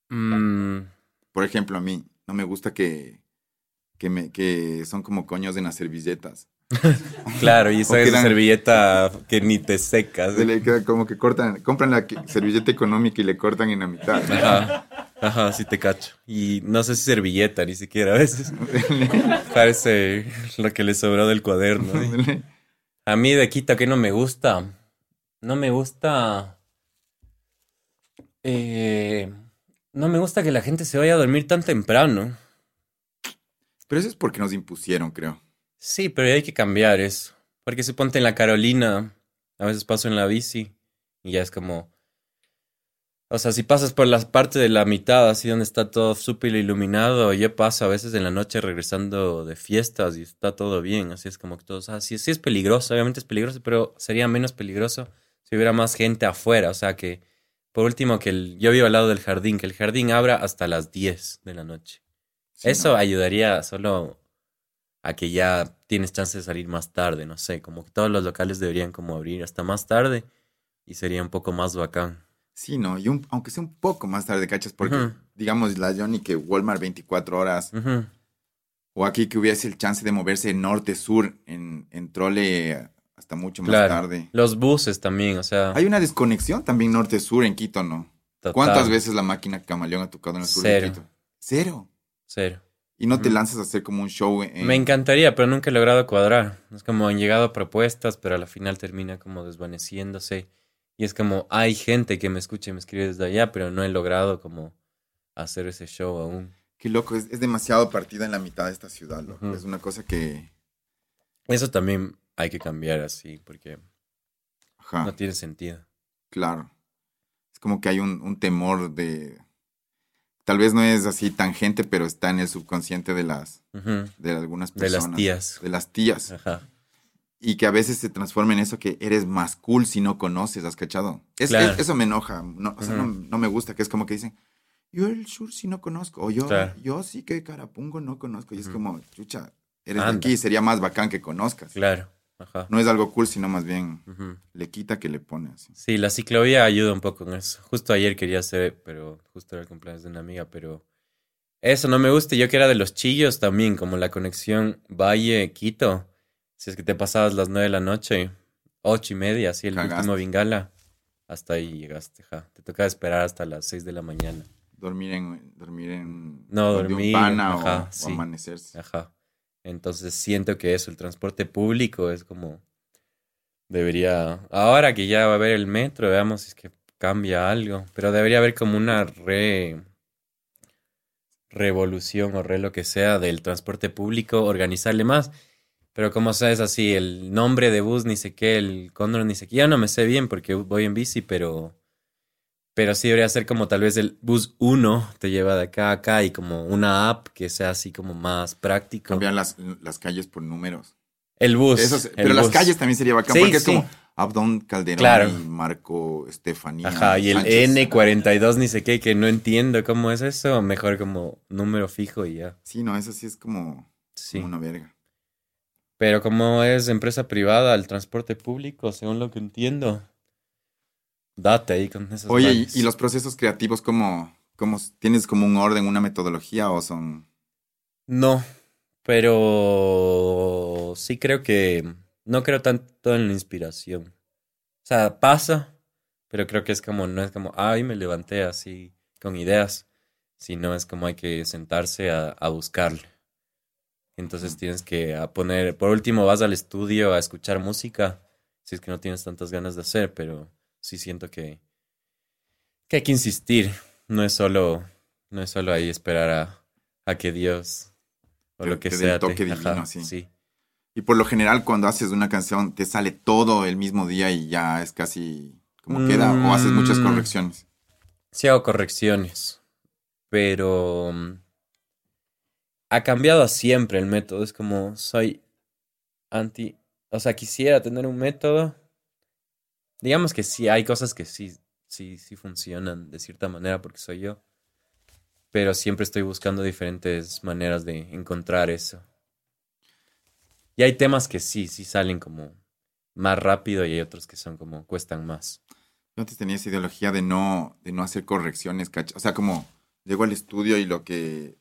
Mm,
Por ejemplo, a mí no me gusta que, que, me, que son como coños en las servilletas.
claro, y esa es
quedan-
servilleta que ni te secas.
Se le queda como que cortan, compran la servilleta económica y le cortan en la mitad.
Ajá, ajá, sí te cacho. Y no sé si servilleta ni siquiera a veces. Parece lo que le sobró del cuaderno. ¿eh? A mí de Quito que no me gusta. No me gusta. eh, no me gusta que la gente se vaya a dormir tan temprano.
Pero eso es porque nos impusieron, creo.
Sí, pero hay que cambiar eso. Porque se ponte en la Carolina. A veces paso en la bici. Y ya es como. O sea, si pasas por la parte de la mitad, así donde está todo súper iluminado, yo paso a veces en la noche regresando de fiestas y está todo bien. Así es como que todos. Ah, sí, sí es peligroso, obviamente es peligroso, pero sería menos peligroso si hubiera más gente afuera. O sea, que. Por último, que el, yo vivo al lado del jardín, que el jardín abra hasta las 10 de la noche.
Sí,
Eso
¿no?
ayudaría solo a que ya tienes chance de salir más tarde, no sé, como que todos los locales deberían como abrir hasta más tarde y sería un poco más bacán.
Sí, no, y un- aunque sea un poco más tarde, ¿cachas? Porque, digamos, la Johnny que Walmart 24 horas, o aquí que hubiese el chance de moverse norte-sur en, en trole hasta mucho más
Claro.
tarde.
Los buses también, o sea,
Hay una desconexión también norte-sur en Quito, ¿no?
total,
¿Cuántas veces la máquina camaleón ha tocado en el sur
Cero.
de Quito? Cero.
Cero.
Y no te
Ujú.
lanzas a hacer como un show en...
Me encantaría, pero nunca he logrado cuadrar. Es como han llegado propuestas, pero a la final termina como desvaneciéndose. Y es como, hay gente que me escucha y me escribe desde allá, pero no he logrado como hacer ese show aún.
Qué loco, es, es demasiado partida en la mitad de esta ciudad, loco. Es una cosa que...
Eso también hay que cambiar así, porque
Ajá,
no tiene sentido.
claro. Es como que hay un, un temor de... Tal vez no es así tangente, pero está en el subconsciente de las de algunas
De
personas.
las tías.
De las tías.
Ajá.
y que a veces se transforma en eso que eres más cool si no conoces, ¿has cachado? Es,
Claro.
es- eso me enoja, no, o sea, no, me gusta, que es como que dicen, yo el sur sí no conozco, o yo,
Claro.
yo sí que Carapungo no conozco, y es como, chucha, eres de
Anda.
aquí, sería más bacán que conozcas.
Claro. Ajá.
No es algo cool, sino más bien le quita que le pone así.
Sí, la ciclovía ayuda un poco en eso. Justo ayer quería hacer, pero justo era el cumpleaños de una amiga, pero eso no me gusta. Yo que era de los chillos también, como la conexión Valle-Quito. Si es que te pasabas las nueve de la noche, ocho y media, así el
Cagaste.
último Bingala, hasta ahí llegaste, ja. Te tocaba esperar hasta las seis de la mañana.
Dormir en, dormir en
No, dormir,
un pana o-
ajá,
o,
sí.
amanecerse.
Ajá. Entonces siento que eso, el transporte público es como debería, ahora que ya va a haber el metro, veamos si es que cambia algo, pero debería haber como una re revolución o re lo que sea del transporte público, organizarle más. Pero como sabes así, el nombre de bus ni sé qué, el cóndor ni sé qué, ya no me sé bien porque voy en bici, pero pero sí debería ser como tal vez el bus 1 te lleva de acá a acá y como una app que sea así como más práctico.
Cambiar las, las calles por números.
El bus.
Eso es-
el
pero las calles también sería bacán
Sí,
porque es
sí.
como Abdón Calderón
Claro.
y Marco Estefanía.
Ajá, y el
Sánchez.
N42 ni sé qué, que no entiendo cómo es eso. Mejor como número fijo y ya.
Sí, no, eso sí es como,
Sí.
como una verga.
Pero como es empresa privada, el transporte público, según lo que entiendo, date ahí con esas
Oye, ¿y, los procesos creativos cómo, cómo tienes como un orden, una metodología o son...
No, pero sí creo que no creo tanto en la inspiración. O sea, pasa, pero creo que es como, no es como, ay, me levanté así con ideas, sino es como hay que sentarse a, a buscarle. Entonces
Ujú.
tienes que a poner, por último vas al estudio a escuchar música, si es que no tienes tantas ganas de hacer, pero sí siento que, que hay que insistir, no es solo, no es solo ahí esperar a, a que Dios o
Te-
lo que
te
sea te-
toque divino,
ajá,
sí.
sí.
Y por lo general cuando haces una canción te sale todo el mismo día y ya es casi como queda o haces muchas
Mm.
correcciones.
Sí hago correcciones, pero mm, ha cambiado siempre el método. Es como soy anti, o sea, quisiera tener un método. Digamos que sí, hay cosas que sí, sí, sí funcionan de cierta manera porque soy yo. Pero siempre estoy buscando diferentes maneras de encontrar eso. Y hay temas que sí, sí salen como más rápido y hay otros que son como cuestan más.
Yo antes tenía esa ideología de no, de no hacer correcciones, ¿cach? O sea, como llego al estudio y lo que...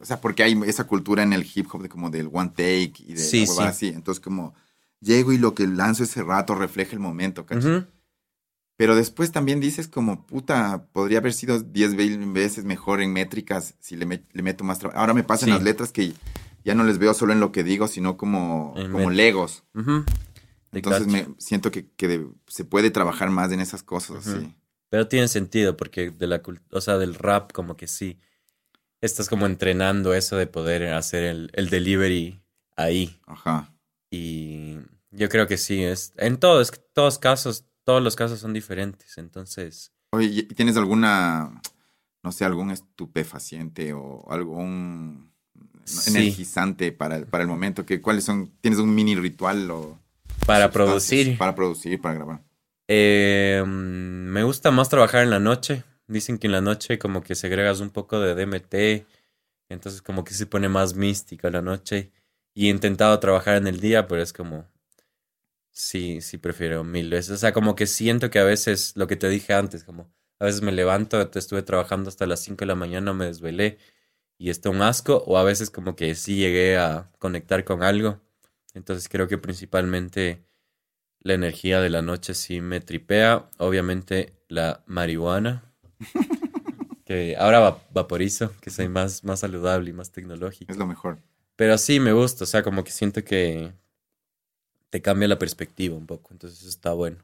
O sea, porque hay esa cultura en el hip hop de como del one take y de
Sí,
así. Entonces como llego y lo que lanzo ese rato refleja el momento, ¿cach?
Ujú.
Pero después también dices como, puta, podría haber sido 10 veces mejor en métricas si le, met- le meto más trabajo. Ahora me pasan
Sí.
las letras que ya no les veo solo en lo que digo, sino como,
En
como legos. Entonces me siento que, que de- se puede trabajar más en esas cosas, sí.
Pero tiene sentido porque de la o sea, del rap como que sí estás como entrenando eso de poder hacer el, el delivery ahí
Ajá.
Y yo creo que sí es en todos todos casos todos los casos son diferentes entonces
Oye, ¿y tienes alguna, no sé, algún estupefaciente o algún
Sí.
energizante para, el- para el momento? Que, ¿Cuáles son? ¿Tienes un mini ritual o
para producir
Para producir, para grabar.
eh, me gusta más trabajar en la noche dicen que en la noche como que segregas un poco de DMT entonces como que se pone más mística la noche y he intentado trabajar en el día pero es como Sí, sí prefiero mil veces. O sea, como que siento que a veces, lo que te dije antes, como a veces me levanto, te estuve trabajando hasta las 5 de la mañana, me desvelé y está un asco, o a veces como que sí llegué a conectar con algo. Entonces creo que principalmente la energía de la noche sí me tripea. Obviamente la marihuana, que ahora va- vaporizo, que soy más, más saludable y más tecnológico.
Es lo mejor.
Pero sí me gusta, o sea, como que siento que te cambia la perspectiva un poco, entonces está bueno.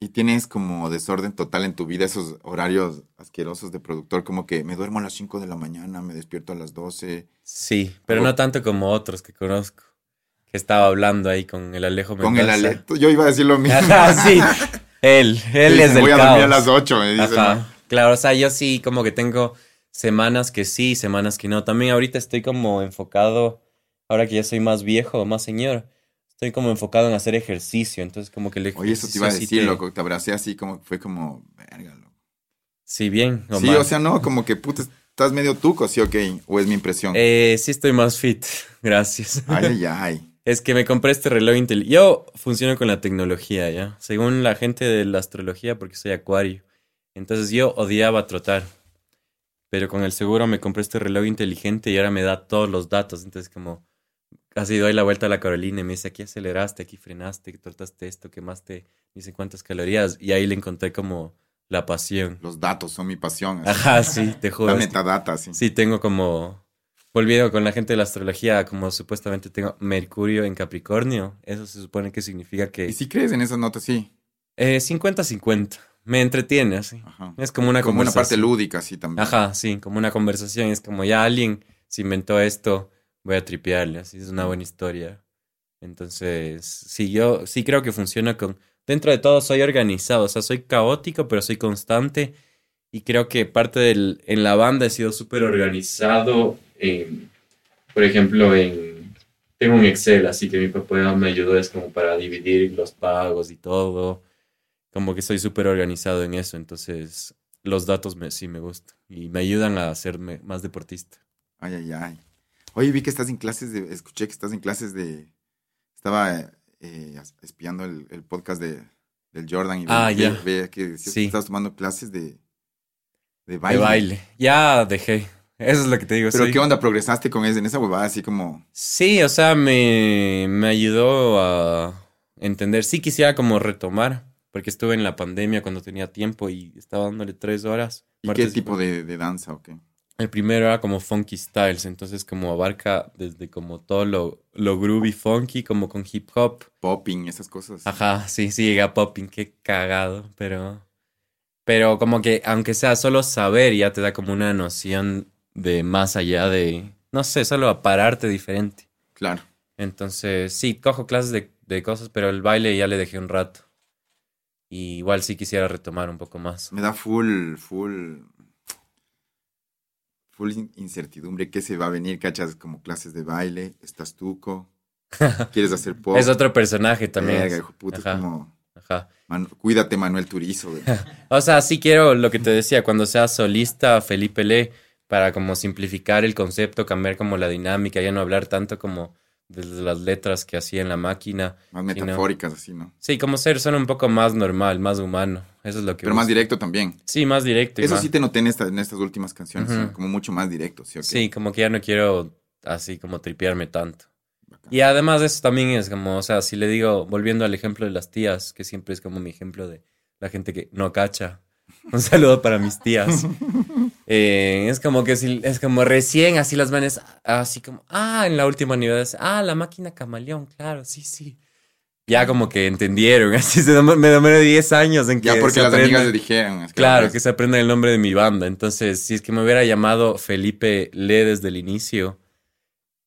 Y tienes como desorden total en tu vida, esos horarios asquerosos de productor, como que me duermo a las 5 de la mañana, me despierto a las 12.
Sí, pero no tanto como otros que conozco, que estaba hablando ahí con el Alejo
Con el aleto. Yo iba a decir lo mismo.
Ajá, sí, él, él
Dicen,
es del
Voy a
caos.
dormir a las 8, me dicen.
Ajá,
¿no?
claro, o sea, yo sí como que tengo semanas que sí, semanas que no. También ahorita estoy como enfocado, ahora que ya soy más viejo, más señor, estoy como enfocado en hacer ejercicio, entonces como que el
Oye, eso te iba a decir, loco, te abracé así como, fue como, verga, loco.
Sí, bien.
sí, o sea, no, como que puta, estás medio tuco, sí, ok, o es mi impresión.
Eh, sí estoy más fit, gracias.
Ay, ay, ay.
Es que me compré este reloj inteligente. Yo funciono con la tecnología, ¿ya? Según la gente de la astrología, porque soy acuario. Entonces yo odiaba trotar. Pero con el seguro me compré este reloj inteligente y ahora me da todos los datos. Entonces como casi doy la vuelta a la Carolina y me dice, aquí aceleraste, aquí frenaste, trotaste esto, quemaste, dice cuántas calorías. Y ahí le encontré como la pasión.
Los datos son mi pasión.
Ajá, sí, te juro.
La metadata, sí.
Sí, tengo como volviendo con la gente de la astrología, como supuestamente tengo Mercurio en Capricornio, eso se supone que significa que...
¿Y si crees en esas notas, sí?
50-50. Eh, me entretiene así. Es como una
como una parte lúdica, sí, también.
Ajá, sí, como una conversación. Es como ya alguien se inventó esto, voy a tripearle, así es una buena historia. Entonces, sí, yo sí creo que funciona con... Dentro de todo soy organizado, o sea, soy caótico, pero soy constante. Y creo que parte del... En la banda he sido súper organizado por ejemplo, en, tengo un Excel, así que mi papá me ayudó, es como para dividir los pagos y todo. Como que soy súper organizado en eso, entonces los datos me, sí me gustan y me ayudan a hacerme más deportista.
Ay, ay, ay. Oye, vi que estás en clases de, escuché que estás en clases de, estaba eh, espiando el, podcast de, del Jordan y
ah, ya.
que, sí. estás tomando clases de, de baile.
De baile. Ya dejé. Eso es lo que te digo.
Pero ¿qué onda? ¿Progresaste con eso, en esa huevada así como...?
Sí, o sea, me, me ayudó a entender. Sí quisiera como retomar, porque estuve en la pandemia cuando tenía tiempo y estaba dándole tres horas.
¿Y qué tipo de, danza o qué?
El primero era como funky styles, entonces como abarca desde como todo lo, lo groovy funky, como con hip hop.
Popping, esas cosas.
Ajá, sí, sí, llega popping, qué cagado, pero... Pero como que aunque sea solo saber ya te da como una noción de más allá de, no sé, solo a pararte diferente.
Claro.
Entonces, sí, cojo clases de, de cosas, pero el baile ya le dejé un rato. Y igual sí quisiera retomar un poco más.
Me da full, full, full incertidumbre qué se va a venir, ¿cachas? Como clases de baile, estás tuco, quieres hacer pop.
es otro personaje también.
como... Ajá. cuídate, Manuel Turizo.
o sea, sí quiero lo que te decía, cuando seas solista, Felipe Le para como simplificar el concepto, cambiar como la dinámica, ya no hablar tanto como desde las letras que hacía en la máquina.
Más metafóricas, así, ¿no?
Sí, como ser son un poco más normal, más humano. Eso es lo que.
Pero más directo también.
Sí, más directo.
Eso sí te noté en, en estas últimas canciones, como mucho más directo, ¿sí?
Sí, como que ya no quiero así como tripearme tanto. Y además de eso también es como, o sea, si le digo, volviendo al ejemplo de las tías, que siempre es como mi ejemplo de la gente que no cacha. Un saludo para mis tías. Eh, es como que si, es como recién así las manes, así como, ah, en la última unidad, ah, la máquina camaleón, claro, sí, sí. Ya como que entendieron, así se me demoré 10 años en que
Ya porque las amigas le dijeron.
claro, que se aprenda el nombre de mi banda. Entonces, si es que me hubiera llamado Felipe Le desde el inicio,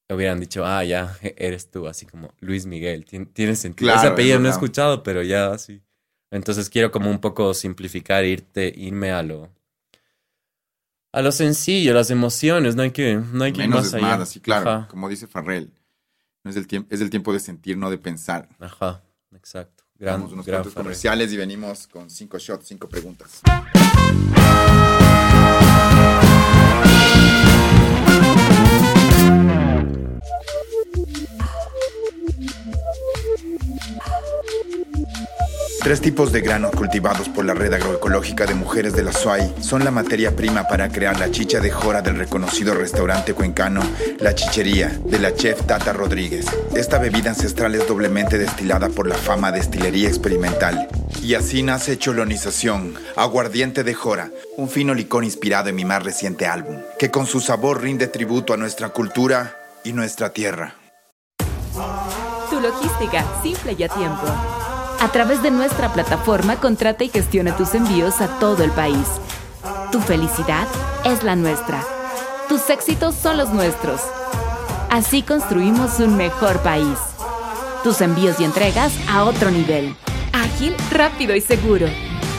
hubieran dicho, ah, ya, e-, eres tú, así como Luis Miguel. Tiene, sentido. Ese apellido no he escuchado, pero ya así. Entonces quiero como un poco simplificar, irte, irme a lo a lo sencillo, las emociones, no hay que, no hay que
Menos ir más allá. sí, claro, como dice Farrell. No es el tiempo, es el tiempo de sentir, no de pensar.
Ajá, exacto. Gran,
Vamos unos cuantos comerciales y venimos con cinco shots, cinco preguntas. Tres tipos de granos cultivados por la red agroecológica de mujeres de la SUAY son la materia prima para crear la chicha de jora del reconocido restaurante cuencano La Chichería de la chef Tata Rodríguez. Esta bebida ancestral es doblemente destilada por la fama destilería experimental. Y así nace Cholonización, aguardiente de jora, un fino licor inspirado en mi más reciente álbum, que con su sabor rinde tributo a nuestra cultura y nuestra tierra.
Tu logística, simple y a tiempo. A través de nuestra plataforma, contrata y gestiona tus envíos a todo el país. Tu felicidad es la nuestra. Tus éxitos son los nuestros. Así construimos un mejor país. Tus envíos y entregas a otro nivel. Ágil, rápido y seguro.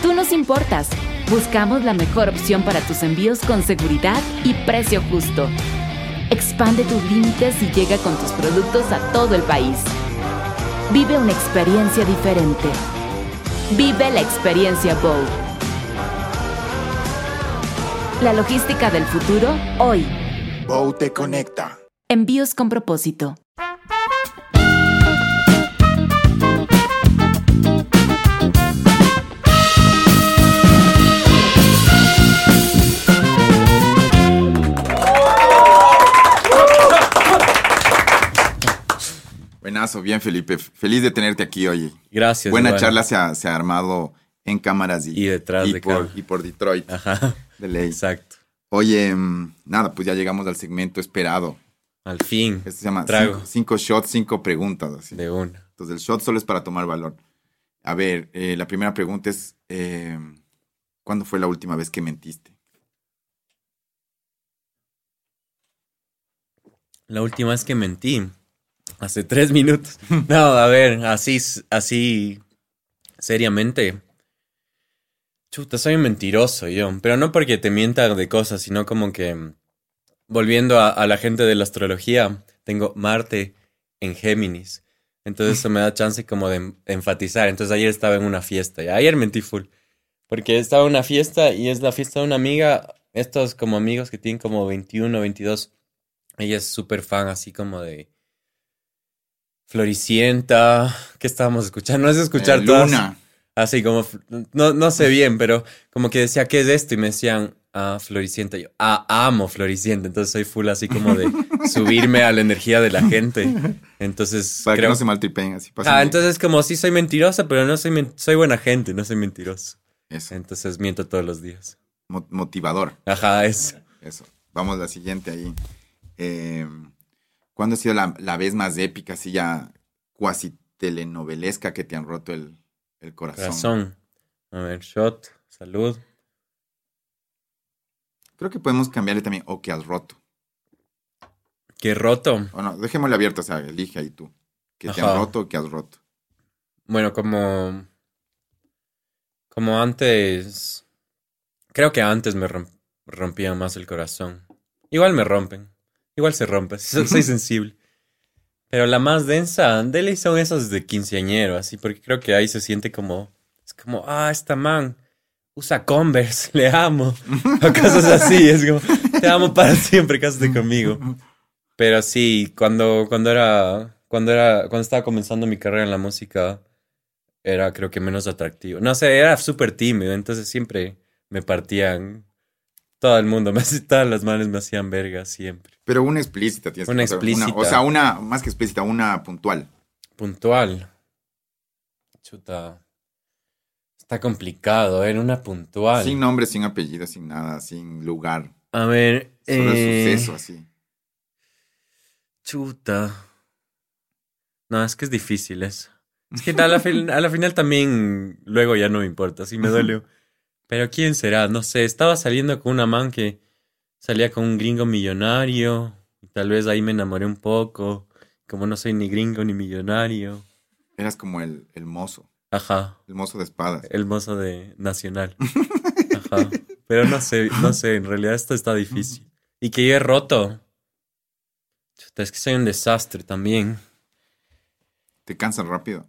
Tú nos importas. Buscamos la mejor opción para tus envíos con seguridad y precio justo. Expande tus límites y llega con tus productos a todo el país. Vive una experiencia diferente. Vive la experiencia Bow. La logística del futuro hoy.
Bow te conecta.
Envíos con propósito.
Buenazo, bien Felipe. Feliz de tenerte aquí hoy.
Gracias.
Buena
igual.
charla se ha, se ha armado en cámaras y,
Y detrás
y
de
por, y por Detroit.
Ajá.
De ley.
Exacto.
Oye, mm, nada, pues ya llegamos al segmento esperado.
Al fin.
Este se llama
Trago.
cinco, cinco shots, cinco preguntas. así.
De una.
Entonces el shot solo es para tomar valor. A ver, eh, la primera pregunta es, eh, ¿cuándo fue la última vez que mentiste?
La última vez que mentí. Hace tres minutos. No, a ver, así, así, seriamente. Chuta, soy un mentiroso yo. Pero no porque te mienta de cosas, sino como que, volviendo a, a la gente de la astrología, tengo Marte en Géminis. Entonces eso me da chance como de enfatizar. Entonces ayer estaba en una fiesta. Y ayer mentí full. Porque estaba en una fiesta y es la fiesta de una amiga. Estos como amigos que tienen como 21, 22. Ella es súper fan así como de Floricienta. ¿Qué estábamos escuchando? No es escuchar
Eh,
todas.
Luna.
Así como, no, no sé bien, pero como que decía, ¿qué es esto? Y me decían, ah, Floricienta. Yo, ah, amo Floricienta. Entonces soy full así como de subirme a la energía de la gente. Entonces,
Para que
creo...
no se maltripen, así pasa.
Ah, entonces como sí soy mentirosa, pero no soy, men- soy buena gente, no soy mentiroso.
Eso,
Entonces miento todos los días.
mo- motivador.
Ajá, eso.
Eso. Vamos a la siguiente ahí. Eh, ¿Cuándo ha sido la, la vez más épica, así ya cuasi telenovelesca que te han roto el, el corazón?
Corazón. A ver, shot, salud.
Creo que podemos cambiarle también o que has roto.
Qué roto.
O no, dejémosle abierto, o sea, elige ahí tú. Que te
Ajá.
han roto o que has roto.
Bueno, como. Como antes. Creo que antes me romp- rompían más el corazón. Igual me rompen. Igual se rompe. Soy, sensible. Pero la más densa, de ley son esos de quinceañero, así, porque creo que ahí se siente como. Es como, ah, esta man usa Converse, le amo. O cosas así, es como, te amo para siempre, cásate conmigo. Pero sí, cuando, cuando era. Cuando era. Cuando estaba comenzando mi carrera en la música era creo que menos atractivo. No sé, era súper tímido, entonces siempre me partían todo el mundo, me todas las manos me hacían verga siempre.
Pero una explícita tienes
Una
que
explícita.
o sea, una, más que explícita, una puntual.
Puntual. Chuta. Está complicado, era una puntual.
Sin nombre, sin apellido, sin nada, sin lugar.
A ver,
Solo
eh,
suceso, así.
chuta. No, es que es difícil eso. Es que a la, fin- a la final también luego ya no me importa, sí me duele. Pero ¿quién será? No sé, estaba saliendo con una man que salía con un gringo millonario. Y tal vez ahí me enamoré un poco. Como no soy ni gringo ni millonario.
Eras como el, el mozo,
Ajá,
el mozo de espadas.
el mozo de Nacional. Ajá. Pero no sé, no sé, en realidad esto está difícil. Y que yo he roto. Chuta, es que soy un desastre también.
Te cansas rápido.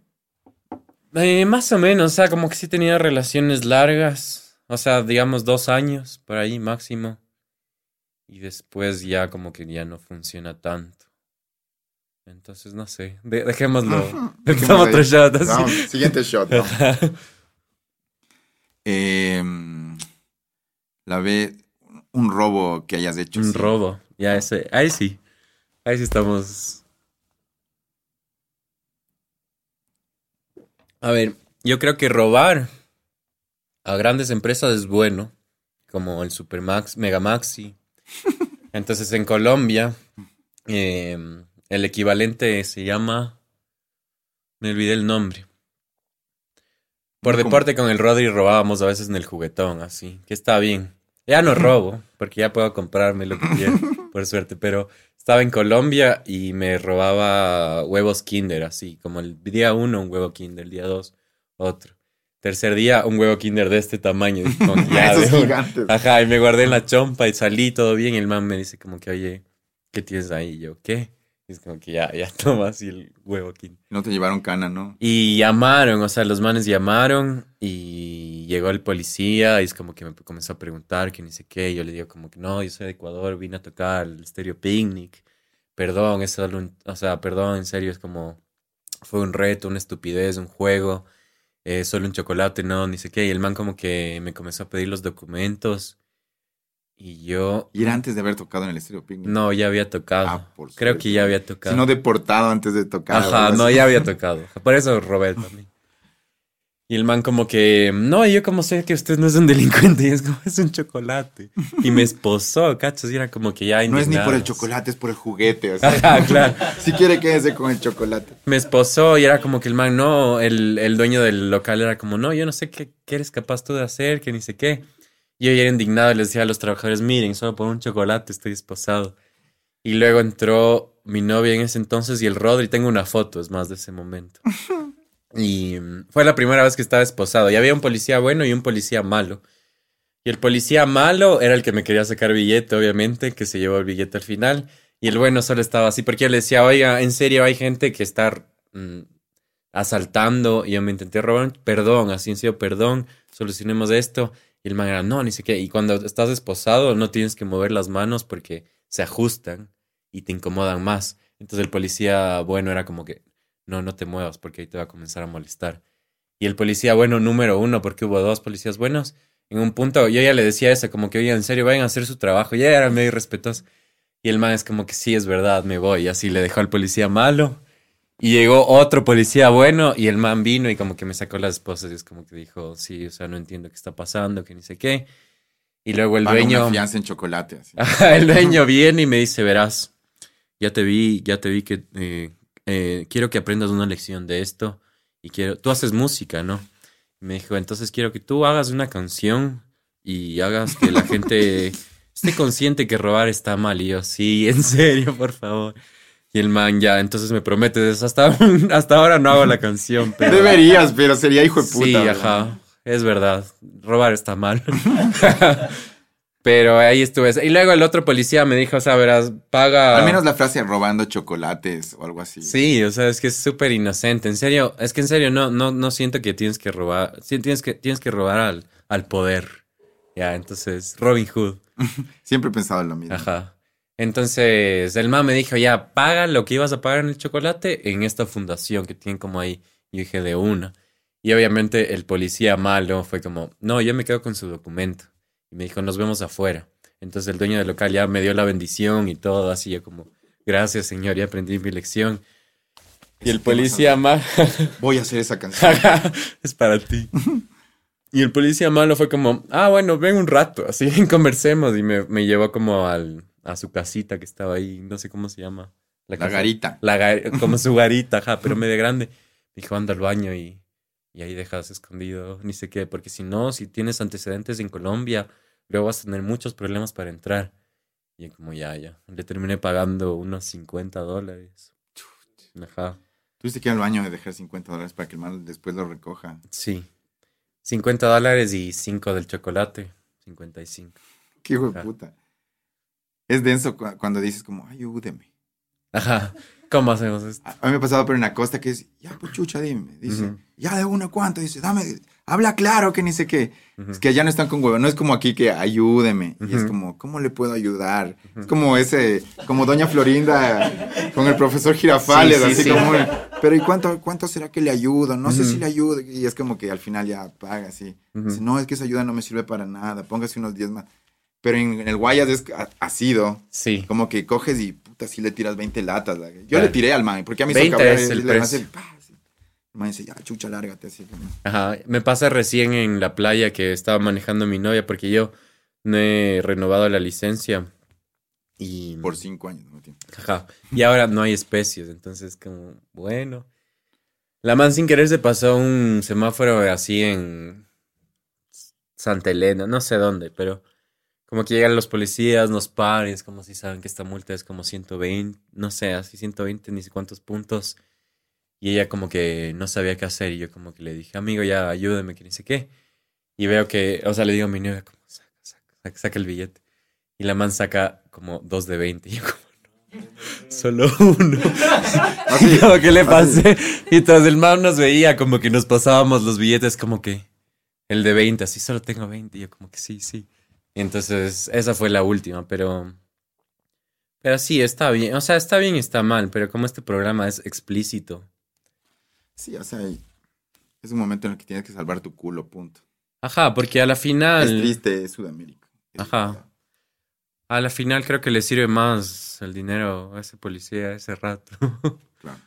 Eh, más o menos, o sea, como que sí tenía relaciones largas, o sea, digamos dos años, por ahí máximo. Y después ya como que ya no funciona tanto. Entonces, no sé, de- dejémoslo.
Dejemos
otro shot, así.
Vamos, siguiente shot. Eh, la ve un robo que hayas hecho.
Un
sí.
robo, ya ese, ahí sí, ahí sí estamos. A ver, yo creo que robar a grandes empresas es bueno, como el Supermax, Megamaxi. Entonces en Colombia, eh, el equivalente se llama, me olvidé el nombre. Por
¿Cómo?
deporte con el Rodri robábamos a veces en el juguetón, así, que está bien. Ya no robo, porque ya puedo comprarme lo que quiero, por suerte, pero estaba en Colombia y me robaba huevos Kinder, así, como el día uno un huevo Kinder, el día dos otro. Tercer día un huevo Kinder de este tamaño.
gigantes.
Ajá, y me guardé en la chompa y salí todo bien. Y el man me dice como que, oye, ¿qué tienes ahí? Y yo, ¿qué? Y es como que ya, ya toma así el huevo aquí.
No te llevaron cana, ¿no?
Y llamaron, o sea, los manes llamaron y llegó el policía y es como que me comenzó a preguntar que ni sé qué. Y yo le digo como que no, yo soy de Ecuador, vine a tocar el Stereo Picnic. Perdón, es solo un, o sea, perdón, en serio, es como, fue un reto, una estupidez, un juego, eh, solo un chocolate, no, ni sé qué. Y el man como que me comenzó a pedir los documentos y yo...
Y era antes de haber tocado en el Estéreo Picnic.
No, ya había tocado.
Ah, por
Creo que ya había tocado.
Si no deportado antes de tocar.
Ajá, no, ya había tocado. Por eso robé también. Y el man como que, no, yo como sé que usted no es un delincuente, y es como, es un chocolate. Y me esposó, cachos, y era como que ya
No es ni por el
indignados.
chocolate, es por el juguete. O sea,
Ajá, claro.
si quiere, quédese con el chocolate.
Me esposó y era como que el man, no, el, el dueño del local era como, no, yo no sé qué, qué eres capaz tú de hacer, que ni sé qué. Y yo ya era indignado y les decía a los trabajadores, miren, solo por un chocolate estoy esposado. Y luego entró mi novia en ese entonces y el Rodri, tengo una foto, es más de ese momento. Y mm, fue la primera vez que estaba esposado. Y había un policía bueno y un policía malo. Y el policía malo era el que me quería sacar billete, obviamente, que se llevó el billete al final. Y el bueno solo estaba así, porque yo le decía, oiga, en serio hay gente que está mm, asaltando. Y yo me intenté robar, perdón, así en serio, perdón, solucionemos esto. Y el man era, no, ni sé qué. Y cuando estás esposado, no tienes que mover las manos porque se ajustan y te incomodan más. Entonces el policía bueno era como que, no, no te muevas porque ahí te va a comenzar a molestar. Y el policía bueno número uno, porque hubo dos policías buenos, en un punto yo ya le decía eso, como que, oye, en serio, vayan a hacer su trabajo. Ya era medio irrespetuoso. Y el man es como que, sí, es verdad, me voy. Y así le dejó al policía malo. Y llegó otro policía bueno y el man vino y como que me sacó las esposas y es como que dijo, sí, o sea, no entiendo qué está pasando, que ni sé qué. Y luego el dueño...
una fianza en chocolate. así.
El dueño viene y me dice, verás, ya te vi, ya te vi que eh, eh, quiero que aprendas una lección de esto y quiero, tú haces música, ¿no? Y me dijo, entonces quiero que tú hagas una canción y hagas que la gente esté consciente que robar está mal. Y yo, sí, en serio, por favor. Y el man ya, entonces me prometes, hasta, hasta ahora no hago la canción, pero...
Deberías, pero sería hijo de puta.
Sí,
¿verdad?
ajá. Es verdad. Robar está mal. Pero ahí estuve. Y luego el otro policía me dijo, o sea, verás, paga.
Al menos la frase robando chocolates o algo así.
Sí, o sea, es que es súper inocente. En serio, es que en serio no, no, no siento que tienes que robar. Sí, tienes que, tienes que robar al, al poder. Ya, entonces, Robin Hood.
Siempre he pensado lo mismo.
Ajá. Entonces, el man me dijo, ya, paga lo que ibas a pagar en el chocolate en esta fundación que tienen como ahí. Y dije, de una. Y obviamente el policía malo fue como, no, yo me quedo con su documento. Y me dijo, nos vemos afuera. Entonces el dueño del local ya me dio la bendición y todo, así yo como, gracias señor, ya aprendí mi lección. Y el policía malo,
Voy a hacer esa canción.
es para ti. Y el policía malo fue como, ah, bueno, ven un rato, así conversemos. Y me, me llevó como al, a su casita que estaba ahí, no sé cómo se llama.
La
casa-
garita.
la como su garita, ajá, pero medio grande. Me dijo, anda al baño y, y ahí dejas escondido, ni sé qué, porque si no, si tienes antecedentes en Colombia, luego vas a tener muchos problemas para entrar. Y como, ya, ya. Le terminé pagando unos 50 dólares. Ajá,
Tuviste que ir al baño de dejar 50 dólares para que el mal después lo recoja.
sí. 50 dólares y 5 del chocolate. 55.
Qué hijo de puta. Es denso cu- cuando dices como, ayúdeme.
Ajá. ¿Cómo hacemos esto?
A mí me ha pasado por una costa que es, ya, pues chucha, dime. Dice,
Ujú.
ya de una cuánto. Dice, dame, habla claro que ni sé qué.
Ujú.
Es que allá no están con huevo. No es como aquí que ayúdeme. Y es como, ¿cómo le puedo ayudar? Es como ese, como Doña Florinda con el profesor Girafales.
Sí, sí,
así
sí.
como, pero ¿y cuánto, cuánto será que le ayudo? No sé si le ayudo. Y es como que al final ya paga así. Dice, no, es que esa ayuda no me sirve para nada. Póngase unos 10 más. Pero en, en el Guayas es ácido.
Sí.
Como que coges y puta, sí le tiras 20 latas. la- Yo
Claro.
le tiré al man, porque a mí
20
cabrear,
es el
le hace. El man dice, ya, chucha, lárgate. Así.
Ajá, me pasa recién en la playa que estaba manejando mi novia porque yo no he renovado la licencia y
Por 5 años. ¿no? tiene.
ajá, y ahora no hay especies, entonces como bueno. La man sin querer se pasó un semáforo así en Santa Elena, no sé dónde, pero como que llegan los policías, nos paran, es como si saben que esta multa es como 120, no sé, así 120, ni sé cuántos puntos. Y ella como que no sabía qué hacer y yo como que le dije, amigo, ya ayúdame, que ni sé qué. Y veo que, o sea, le digo a mi novia como, saca, saca, saca, saca el billete. Y la man saca como dos de 20 y yo como, no, solo uno. Así, como que le pasé. Y tras el man nos veía, como que nos pasábamos los billetes, como que el de 20, así solo tengo 20. Y yo, como que sí, sí. Entonces, esa fue la última, pero. Pero sí, está bien. O sea, está bien y está mal, pero como este programa es explícito.
Sí, o sea, es un momento en el que tienes que salvar tu culo, punto.
Ajá, porque a la final.
Es triste, Sudamérica.
Ajá. A la final creo que le sirve más el dinero a ese policía ese rato.
claro.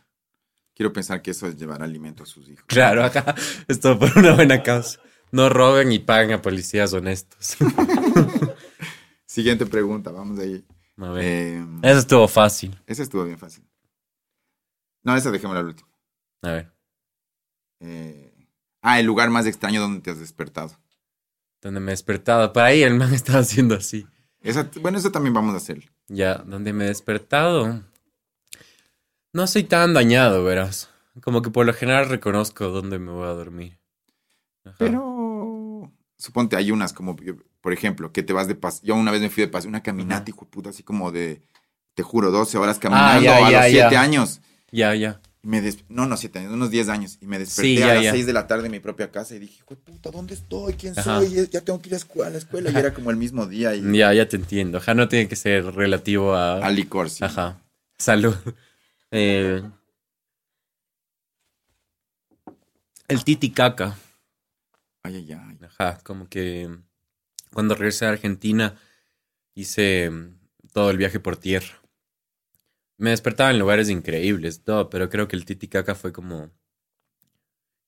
Quiero pensar que eso es llevar alimento a sus hijos.
Claro, acá es todo por una buena causa. No roben y paguen a policías honestos.
Siguiente pregunta, vamos ahí.
A ver. Eh, esa estuvo fácil.
Esa estuvo bien fácil. No, esa dejémosla al último.
A ver.
Eh, ah, el lugar más extraño donde te has despertado.
Donde me he despertado. Para ahí el man estaba haciendo así
bueno, eso también vamos a hacer.
Ya, donde me he despertado. No soy tan dañado, verás. Como que por lo general reconozco dónde me voy a dormir.
Pero suponte hay unas como, por ejemplo, que te vas de paz. Yo una vez me fui de paz, una caminata, hijo de puta, así como de, te juro, 12 horas ah, caminando a los 7 años.
Ya, ya.
Me no, no, siete años, unos 10 años. Y me desperté a las 6 de la tarde en mi propia casa y dije, hijo puta, ¿dónde estoy? ¿Quién soy? Ya tengo que ir a, la escuela. Y era como el mismo día. Y...
Ya, ya te entiendo. Ajá, no tiene que ser relativo a...
Al licor, sí.
Ajá. Salud. Eh... El Titicaca.
Ay, ay, ay.
Ajá, como que cuando regresé a Argentina hice todo el viaje por tierra. Me despertaba en lugares increíbles, todo, pero creo que el Titicaca fue como.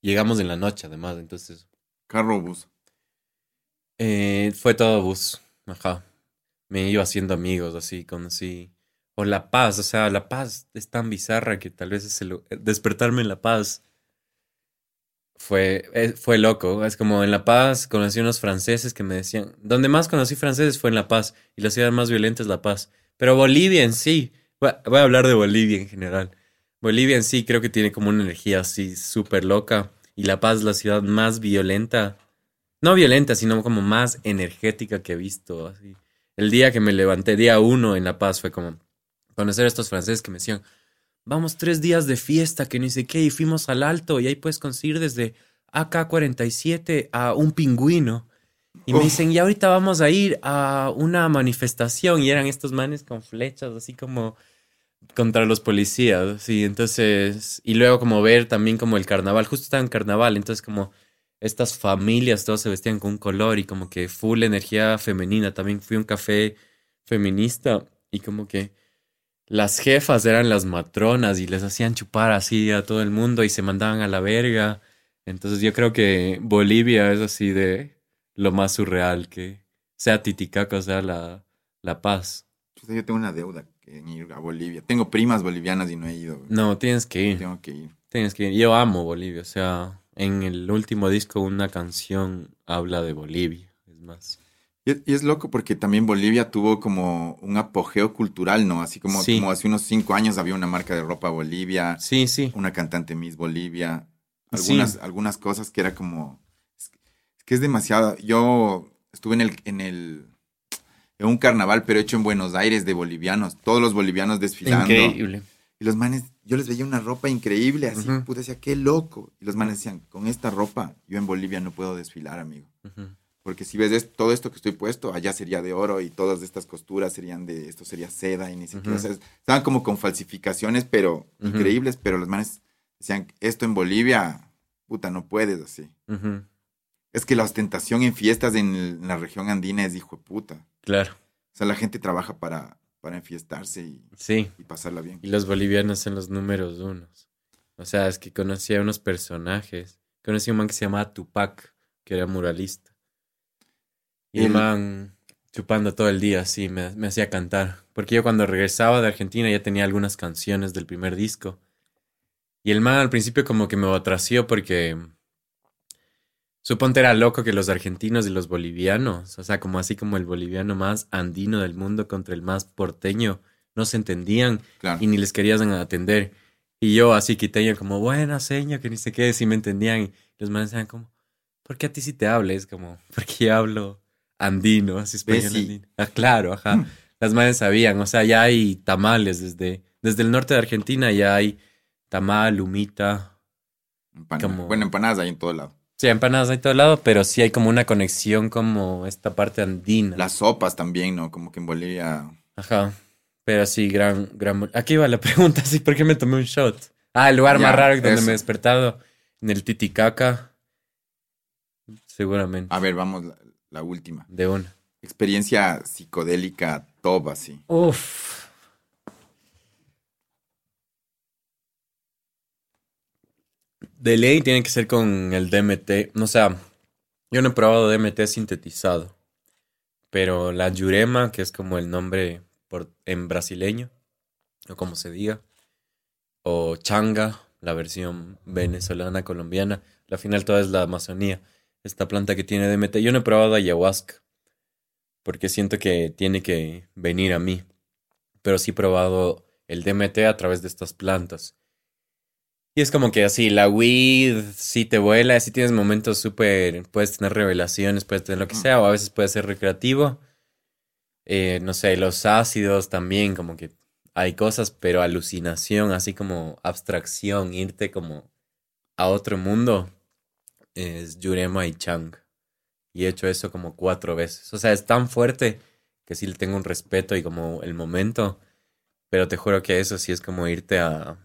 Llegamos en la noche, además, entonces.
¿Carro o bus?
Eh, fue todo bus, ajá. Me iba haciendo amigos, así, conocí. O La Paz, o sea, La Paz es tan bizarra que tal vez es el... despertarme en La Paz fue, eh, fue loco. Es como en La Paz conocí unos franceses que me decían. Donde más conocí franceses fue en La Paz y la ciudad más violenta es La Paz. Pero Bolivia en sí Voy a hablar de Bolivia en general. Bolivia en sí creo que tiene como una energía así súper loca. Y La Paz es la ciudad más violenta. No violenta, sino como más energética que he visto. Así. El día que me levanté, día uno en La Paz, fue como conocer a estos franceses que me decían, vamos tres días de fiesta, que ni sé qué, y fuimos al alto, y ahí puedes conseguir desde AK-47 a un pingüino. Y me dicen, y ahorita vamos a ir a una manifestación, y eran estos manes con flechas, así como contra los policías, sí, entonces, y luego como ver también como el carnaval, justo estaba en carnaval, entonces como estas familias todos se vestían con un color y como que full energía femenina, también fui a un café feminista y como que las jefas eran las matronas y les hacían chupar así a todo el mundo y se mandaban a la verga, entonces yo creo que Bolivia es así de lo más surreal que sea Titicaca, o sea la, la paz.
Yo tengo una deuda en ir a Bolivia. Tengo primas bolivianas y no he ido.
No, tienes que ir.
Tengo que ir.
Tienes que ir. Yo amo Bolivia. O sea, en el último disco una canción habla de Bolivia. Es más.
Y, es loco porque también Bolivia tuvo como un apogeo cultural, ¿no? Así como, como hace unos cinco años había una marca de ropa Bolivia.
Sí, sí.
Una cantante Miss Bolivia. Algunas, algunas cosas que era como... Es que es demasiado... Yo estuve en el, en el un carnaval, pero hecho en Buenos Aires de bolivianos, todos los bolivianos desfilando.
Increíble.
Y los manes, yo les veía una ropa increíble, así, puta, decía, qué loco. Y los manes decían, con esta ropa, yo en Bolivia no puedo desfilar, amigo. Porque si ves todo esto que estoy puesto, allá sería de oro y todas estas costuras serían de, esto sería seda y ni siquiera, o sea, estaban como con falsificaciones, pero increíbles, pero los manes decían, esto en Bolivia, puta, no puedes así. Es que la ostentación en fiestas en, la región andina es hijo de puta.
Claro.
O sea, la gente trabaja para, para enfiestarse y,
sí.
y pasarla bien.
Y los bolivianos son los números unos. O sea, es que conocí a unos personajes. Conocí a un man que se llamaba Tupac, que era muralista. Y el, man chupando todo el día, así, me, me hacía cantar. Porque yo cuando regresaba de Argentina ya tenía algunas canciones del primer disco. Y el man al principio como que me atració porque Suponte era loco que los argentinos y los bolivianos, o sea, como así como el boliviano más andino del mundo contra el más porteño, no se entendían y ni les querían atender. Y yo así quiteño como, buena seña, que ni sé qué, si me entendían. Y los manes decían como, ¿por qué a ti sí te hables? Como, porque yo hablo andino, así español andino. Ah, claro, ajá. Mm. Las madres sabían, o sea, ya hay tamales desde desde el norte de Argentina ya hay tamal, humita.
Empana-
Como-
Bueno, empanadas hay en todo lado.
Sí, empanadas hay en todo lado, pero sí hay como una conexión como esta parte andina.
Las sopas también, ¿no? Como que en Bolivia.
Ajá. Pero sí, gran, gran. Aquí va la pregunta, sí, ¿por qué me tomé un shot? Ah, el lugar
Ya,
más raro donde
eso.
me he despertado. En el Titicaca. Seguramente.
A ver, vamos, la, última.
De una.
Experiencia psicodélica top, así.
Uf. De ley tiene que ser con el DMT. O sea, yo no he probado DMT sintetizado. Pero la Yurema, que es como el nombre por, en brasileño, o como se diga. O Changa, la versión venezolana, colombiana. La final toda es la Amazonía. Esta planta que tiene DMT. Yo no he probado ayahuasca. Porque siento que tiene que venir a mí. Pero sí he probado el DMT a través de estas plantas. Y es como que así, la weed sí te vuela, sí tienes momentos súper, puedes tener revelaciones, puedes tener lo que sea, o a veces puede ser recreativo. Eh, no sé, los ácidos también, como que hay cosas, pero alucinación, así como abstracción, irte como a otro mundo, es Yurema y Chang. Y he hecho eso como cuatro veces. O sea, es tan fuerte que sí le tengo un respeto y como el momento, pero te juro que eso sí es como irte a...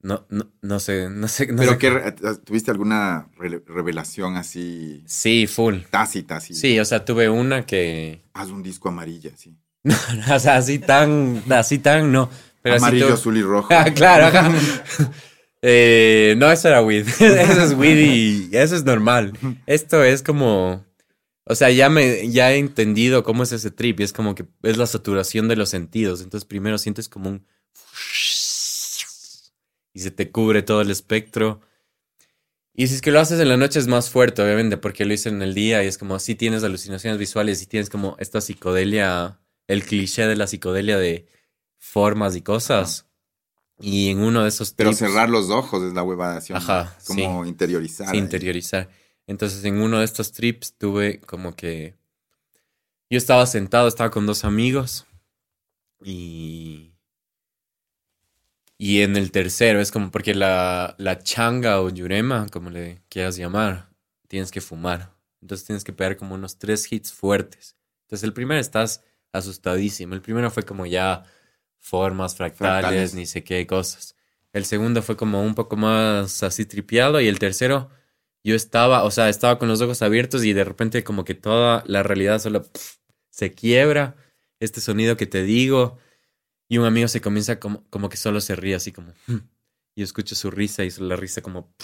No, no, no sé, no sé. No
¿Pero
sé
re- tuviste alguna re- revelación así
Sí, full.
tácita, así?
Sí, o sea, tuve una que...
Haz un disco amarilla, sí.
o sea, así tan, así tan, no. Pero
Amarillo, azul y rojo.
Ah, claro. Eh, no, eso era weed. eso es weed y eso es normal. Esto es como... O sea, ya me ya he entendido cómo es ese trip y es como que es la saturación de los sentidos. Entonces primero sientes como un... Y se te cubre todo el espectro. Y si es que lo haces en la noche es más fuerte, obviamente, porque lo hice en el día y es como si tienes alucinaciones visuales y tienes como esta psicodelia, el cliché de la psicodelia de formas y cosas. Y en uno de esos
Pero
trips-
cerrar los ojos es la huevada.
Ajá,
Como interiorizar.
Sí,
ahí.
interiorizar. Entonces, en uno de estos trips tuve como que. Yo estaba sentado, estaba con dos amigos. Y. Y en el tercero, es como porque la, la changa o yurema, como le quieras llamar, tienes que fumar. Entonces tienes que pegar como unos tres hits fuertes. Entonces el primero estás asustadísimo. El primero fue como ya formas fractales,
Fractales.
ni sé qué cosas. El segundo fue como un poco más así tripeado. Y el tercero, yo estaba, o sea, estaba con los ojos abiertos y de repente como que toda la realidad solo se quiebra. Este sonido que te digo. Y un amigo se comienza como, como que solo se ríe así como... "Hmm". Y yo escucho su risa y la risa como...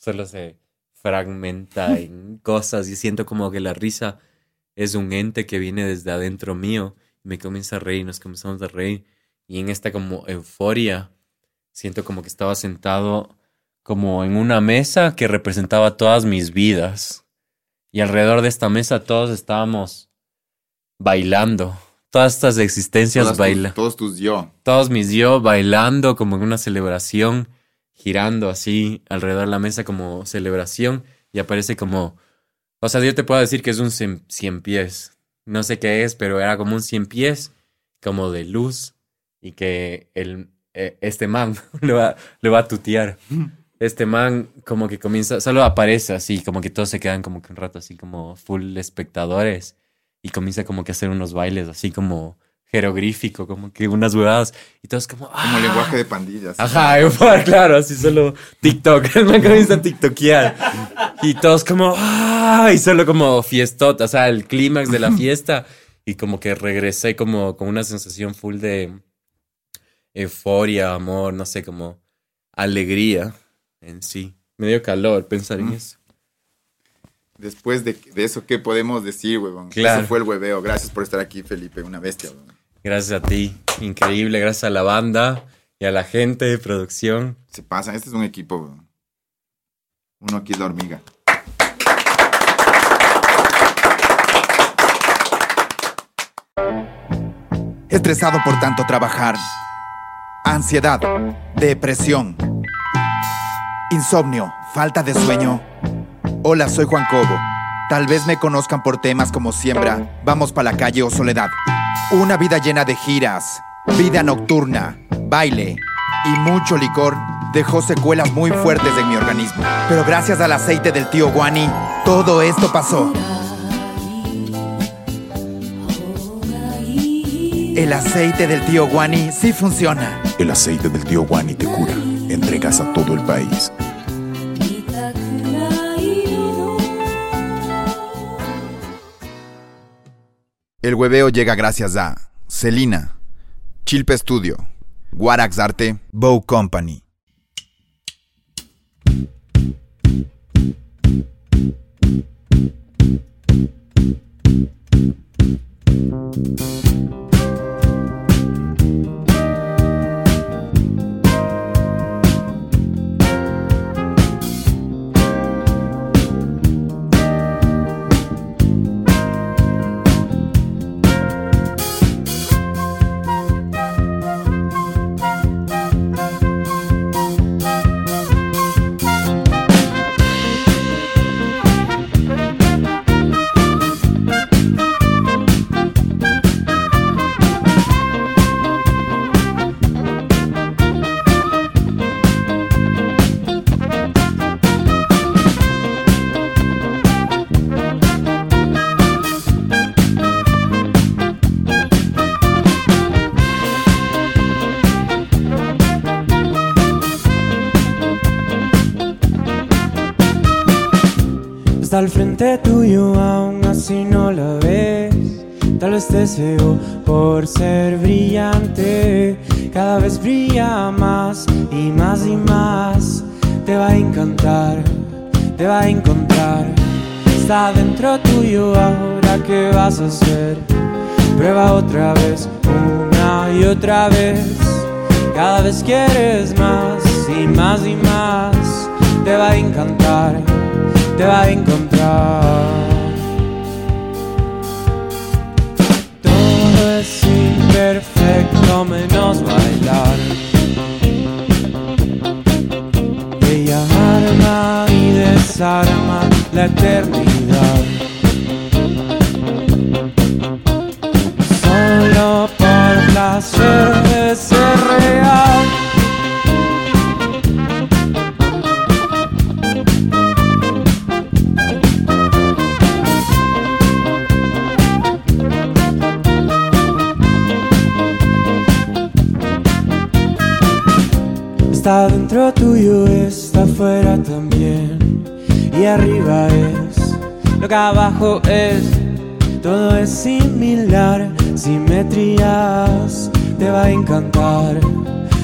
solo se fragmenta en cosas y siento como que la risa es un ente que viene desde adentro mío. Y me comienza a reír, nos comenzamos a reír. Y en esta como euforia, siento como que estaba sentado como en una mesa que representaba todas mis vidas. Y alrededor de esta mesa todos estábamos bailando. Todas estas existencias
Todas tus-
bailan
todos tus yo.
todos mis yo bailando como en una celebración, girando así alrededor de la mesa como celebración y aparece como, o sea, yo te puedo decir que es un cien, cien pies, no sé qué es, pero era como un cien pies, como de luz y que el, eh, este man lo va, lo va a tutear. Este man como que comienza, solo aparece así, como que todos se quedan como que un rato así como full espectadores y comienza como que a hacer unos bailes así como jeroglífico, como que unas huevadas y todos como...
Como
"Ah".
lenguaje de pandillas.
Ajá, claro, así solo TikTok, el man comienza a tiktokear y todos como... ¡Ah! Y solo como fiestota, o sea, el clímax de la fiesta y como que regresé como con una sensación full de euforia, amor, no sé, como alegría en sí. Me dio calor pensar en eso.
Después de, de eso, ¿qué podemos decir, huevón?
Claro.
Eso fue el hueveo. Gracias por estar aquí, Felipe. Una bestia, huevón.
Gracias a ti, increíble, gracias a la banda y a la gente de producción.
Se pasan. Este es un equipo, huevón. Uno aquí es la hormiga.
estresado por tanto trabajar, ansiedad, depresión, insomnio, falta de sueño. Hola, soy Juan Cobo. Tal vez me conozcan por temas como siembra, vamos pa' la calle o soledad. Una vida llena de giras,
vida nocturna, baile y mucho licor dejó secuelas muy fuertes en mi organismo. Pero gracias al aceite del tío Guani, todo esto pasó. El aceite del tío Guani sí funciona.
El aceite del tío Guani te cura. Entregas a todo el país.
El hueveo llega gracias a Celina, Chilpe Studio, Guarax Arte,
Bow Company.
Al frente tuyo, aún así no la ves. Tal vez te deseo por ser brillante. Cada vez brilla más y más y más. Te va a encantar, te va a encontrar. Está dentro tuyo, ahora qué vas a hacer. Prueba otra vez, una y otra vez. Cada vez quieres más y más y más. Te va a encantar te va a encontrar. Todo es imperfecto menos bailar. Ella arma y desarma la eternidad. Solo por placer de ser real. Tuyo, está afuera también. Y arriba es lo que abajo es. Todo es similar, simetrías. Te va a encantar,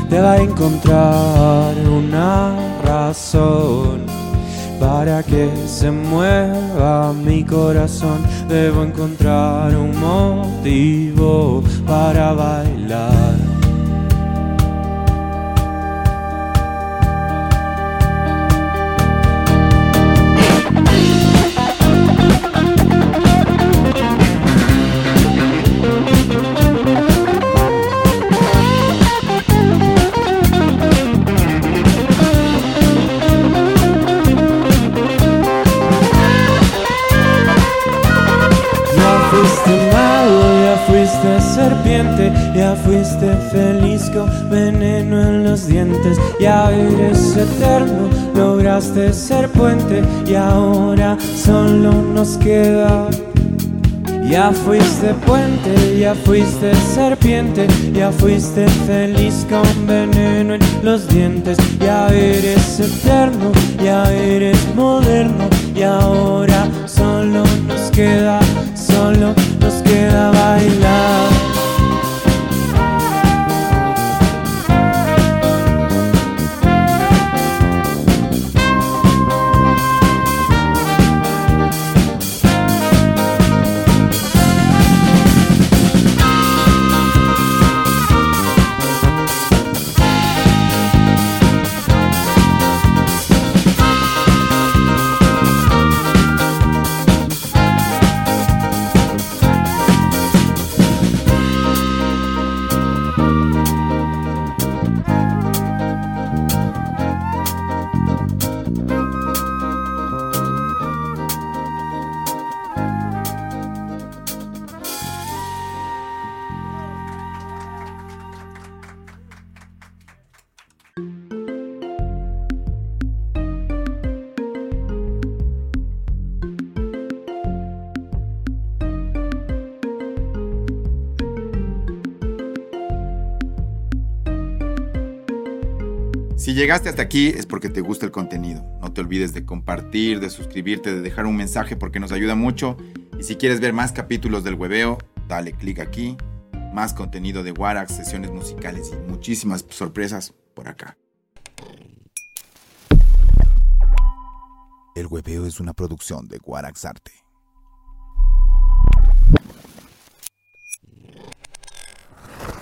te va a encontrar una razón para que se mueva mi corazón. Debo encontrar un motivo para bailar. Fuiste feliz con veneno en los dientes, ya eres eterno, lograste ser puente y ahora solo nos queda. Ya fuiste puente, ya fuiste serpiente, ya fuiste feliz con veneno en los dientes, ya eres eterno, ya eres moderno y ahora solo nos queda, solo nos queda bailar.
Llegaste hasta aquí es porque te gusta el contenido. No te olvides de compartir, de suscribirte, de dejar un mensaje porque nos ayuda mucho. Y si quieres ver más capítulos del hueveo, dale clic aquí. Más contenido de Warax, sesiones musicales y muchísimas sorpresas por acá.
El hueveo es una producción de Guarax Arte.